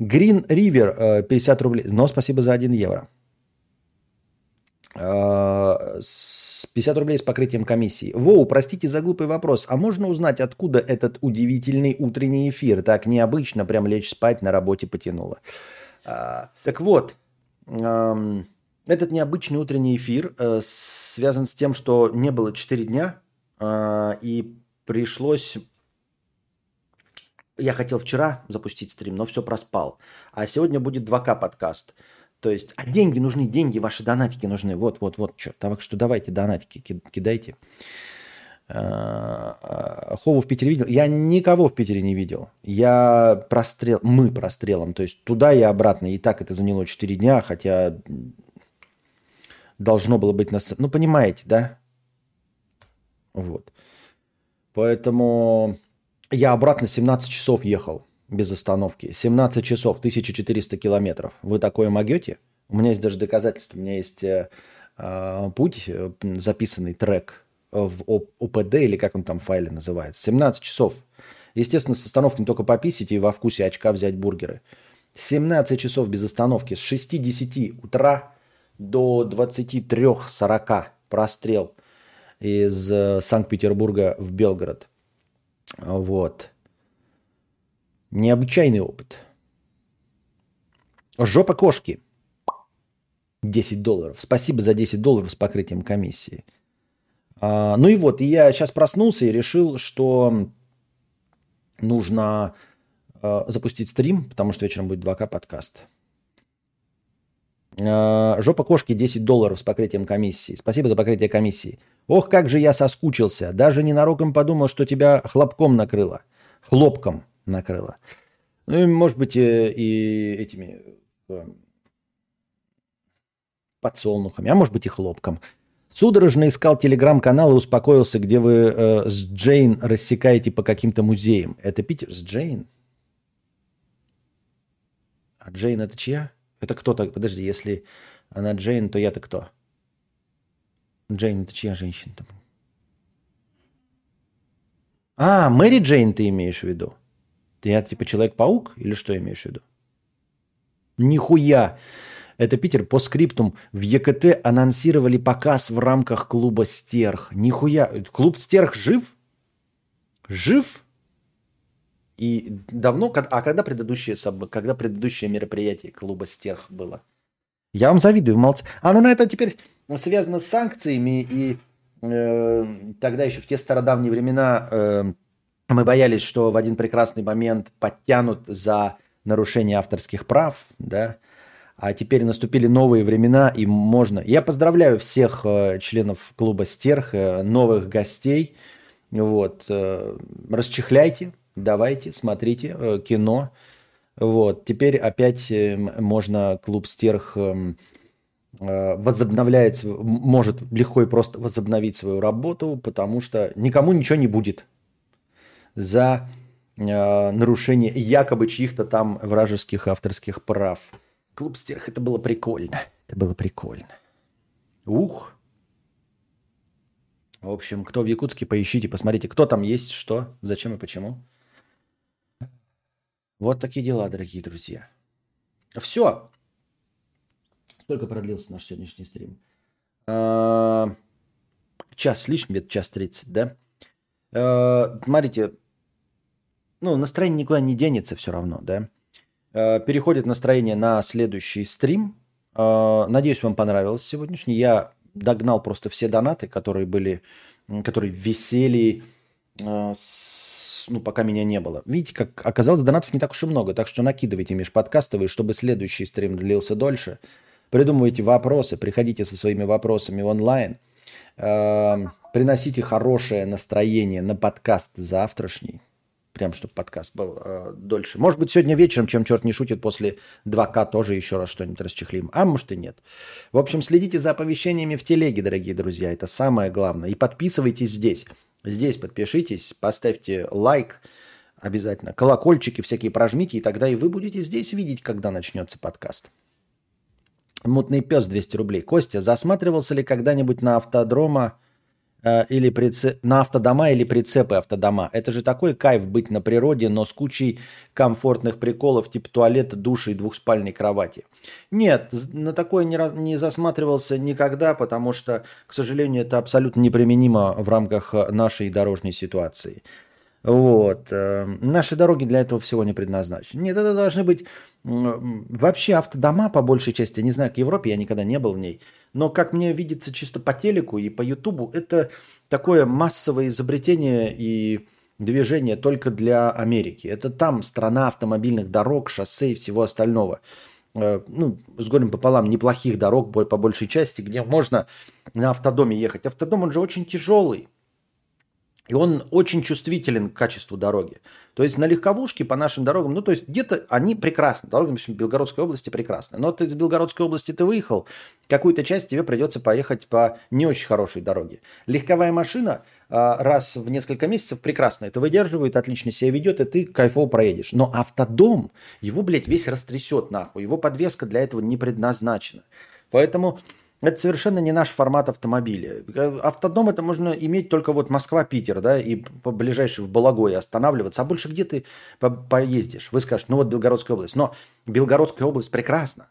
Green River, э, 50 рублей, но спасибо за 1 евро. Э, 50 рублей с покрытием комиссии. Воу, простите за глупый вопрос. А можно узнать, откуда этот удивительный утренний эфир? Так необычно, прям лечь спать на работе потянуло. А, так вот, этот необычный утренний эфир э, связан с тем, что не было 4 дня, и пришлось... Я хотел вчера запустить стрим, но все проспал. А сегодня будет 2К подкаст. То есть, а деньги нужны, деньги, ваши донатики нужны. Вот, вот, вот, что. Так что давайте донатики кидайте. А, а, Хову в Питере видел? Я никого в Питере не видел. Я прострел, мы прострелом. То есть туда и обратно. И так это заняло 4 дня, хотя должно было быть на... Ну, понимаете, да? Вот. Поэтому я обратно 17 часов ехал без остановки. 17 часов, 1400 километров. Вы такое могете? У меня есть даже доказательства. У меня есть э, э, путь, э, записанный трек в ОПД, или как он там в файле называется. 17 часов. Естественно, с остановки не только пописить и во вкусе очка взять бургеры. 17 часов без остановки. С 6.10 утра до 23.40 прострел из э, Санкт-Петербурга в Белгород. Вот. Необычайный опыт. Жопа кошки. 10 долларов. Спасибо за 10 долларов с покрытием комиссии. А, ну и вот, я сейчас проснулся и решил, что нужно а, запустить стрим, потому что вечером будет 2К подкаст. А, жопа кошки 10 долларов с покрытием комиссии. Спасибо за покрытие комиссии. Ох, как же я соскучился. Даже ненароком подумал, что тебя хлопком накрыло. Хлопком накрыло. Ну и, может быть, и, и этими э, подсолнухами, а может быть и хлопком. Судорожно искал телеграм-канал и успокоился, где вы э, с Джейн рассекаете по каким-то музеям. Это Питер с Джейн? А Джейн это чья? Это кто-то? Подожди, если она Джейн, то я-то кто? Джейн это чья женщина-то? А, Мэри Джейн ты имеешь в виду? Ты я типа Человек-паук или что имеешь в виду? Нихуя! Это Питер по скриптум. В ЕКТ анонсировали показ в рамках клуба Стерх. Нихуя. Клуб Стерх жив? Жив? И давно, а когда предыдущее, когда предыдущее мероприятие клуба Стерх было? Я вам завидую, молодцы. А ну на это теперь связано с санкциями, и э, тогда еще в те стародавние времена э, мы боялись, что в один прекрасный момент подтянут за нарушение авторских прав, да, а теперь наступили новые времена, и можно... Я поздравляю всех э, членов клуба «Стерх», э, новых гостей. Вот. Э, расчехляйте, давайте, смотрите э, кино. Вот. Теперь опять э, можно клуб «Стерх» э, э, возобновляет, может легко и просто возобновить свою работу, потому что никому ничего не будет за э, нарушение якобы чьих-то там вражеских авторских прав. Клуб стерх, это было прикольно. Это было прикольно. Ух. В общем, кто в Якутске, поищите, посмотрите, кто там есть, что, зачем и почему. Вот такие дела, дорогие друзья. Все. Сколько продлился наш сегодняшний стрим? А, час с лишним, где-то час тридцать, да? А, смотрите, ну, настроение никуда не денется все равно, да? Э, переходит настроение на следующий стрим. Надеюсь, вам понравилось сегодняшний. Я догнал просто все донаты, которые были, которые висели, ну, пока меня не было. Видите, как оказалось, донатов не так уж и много, так что накидывайте межподкастовые, чтобы следующий стрим длился дольше. Придумывайте вопросы, приходите со своими вопросами онлайн. Приносите хорошее настроение на подкаст завтрашний прям чтобы подкаст был э, дольше. Может быть, сегодня вечером, чем черт не шутит, после 2К тоже еще раз что-нибудь расчехлим. А может и нет. В общем, следите за оповещениями в телеге, дорогие друзья. Это самое главное. И подписывайтесь здесь. Здесь подпишитесь, поставьте лайк обязательно. Колокольчики всякие прожмите, и тогда и вы будете здесь видеть, когда начнется подкаст. Мутный пес 200 рублей. Костя, засматривался ли когда-нибудь на автодрома или прицеп, на автодома или прицепы автодома. Это же такой кайф быть на природе, но с кучей комфортных приколов типа туалета, души и двухспальной кровати. Нет, на такое не, не засматривался никогда, потому что, к сожалению, это абсолютно неприменимо в рамках э, нашей дорожной ситуации. Вот. Э, наши дороги для этого всего не предназначены. Нет, это должны быть вообще автодома по большей части. Не знаю, к Европе я никогда не был в ней. Но как мне видится чисто по телеку и по Ютубу, это такое массовое изобретение и движение только для Америки. Это там страна автомобильных дорог, шоссе и всего остального. Э, ну, с горем пополам, неплохих дорог по большей части, где можно на автодоме ехать. Автодом, он же очень тяжелый. И он очень чувствителен к качеству дороги. То есть на легковушке по нашим дорогам, ну то есть где-то они прекрасны. Дороги, допустим, Белгородской области прекрасны. Но ты из Белгородской области ты выехал, какую-то часть тебе придется поехать по не очень хорошей дороге. Легковая машина а, раз в несколько месяцев прекрасно это выдерживает, отлично себя ведет, и ты кайфово проедешь. Но автодом, его, блядь, весь растрясет нахуй. Его подвеска для этого не предназначена. Поэтому это совершенно не наш формат автомобиля. Автодом это можно иметь только вот Москва-Питер, да, и по ближайшей в Балагое останавливаться. А больше где ты по поездишь? Вы скажете, ну вот Белгородская область. Но Белгородская область прекрасна,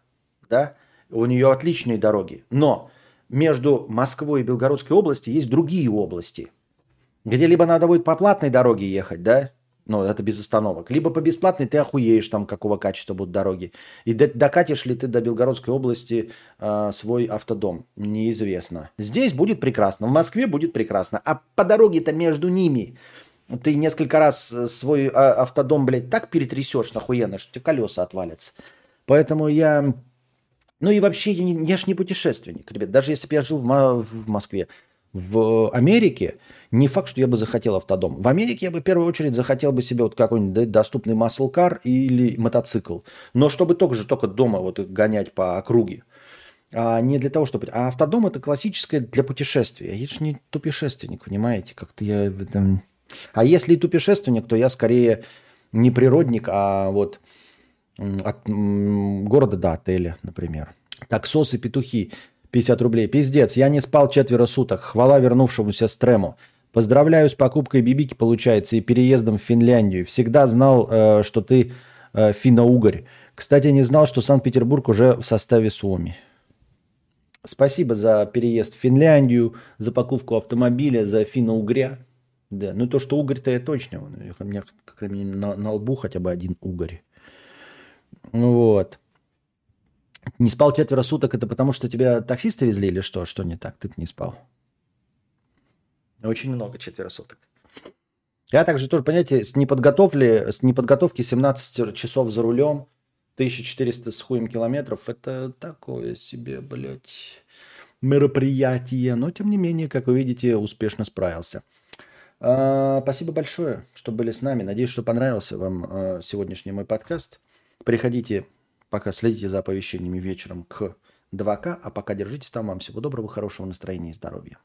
да, у нее отличные дороги. Но между Москвой и Белгородской областью есть другие области. где либо надо будет по платной дороге ехать, да, ну, это без остановок. Либо по бесплатной ты охуеешь там, какого качества будут дороги. И докатишь ли ты до Белгородской области э, свой автодом, неизвестно. Здесь будет прекрасно, в Москве будет прекрасно. А по дороге-то между ними ты несколько раз э, свой а, автодом, блядь, так перетрясешь нахуенно, что тебе колеса отвалятся. Поэтому я... Ну и вообще, я, не, я ж не путешественник, ребят. Даже если бы я жил в, в Москве, в Америке, не факт, что я бы захотел автодом. В Америке я бы в первую очередь захотел бы себе вот какой-нибудь доступный car или мотоцикл. Но чтобы только же только дома вот гонять по округе. А не для того, чтобы... А автодом это классическое для путешествия. Я же не путешественник, понимаете? Как-то я. А если и путешественник, то я скорее не природник, а вот от города до отеля, например. Таксосы, петухи. 50 рублей. Пиздец, я не спал четверо суток. Хвала вернувшемуся стрему. Поздравляю с покупкой бибики, получается, и переездом в Финляндию. Всегда знал, э, что ты э, финно-угорь. Кстати, не знал, что Санкт-Петербург уже в составе Суоми. Спасибо за переезд в Финляндию, за покупку автомобиля, за финно-угря. Да, ну то, что угорь-то я точно. У меня как на, на лбу хотя бы один угорь. Вот. Не спал четверо суток, это потому что тебя таксисты везли или что? Что не так? Ты не спал. Очень много четверо суток. Я также тоже, понимаете, с неподготовки, с неподготовки 17 часов за рулем, 1400 с хуем километров, это такое себе, блядь, мероприятие. Но, тем не менее, как вы видите, успешно справился. А, спасибо большое, что были с нами. Надеюсь, что понравился вам а, сегодняшний мой подкаст. Приходите Пока следите за оповещениями вечером к 2К, а пока держитесь там. Вам всего доброго, хорошего настроения и здоровья.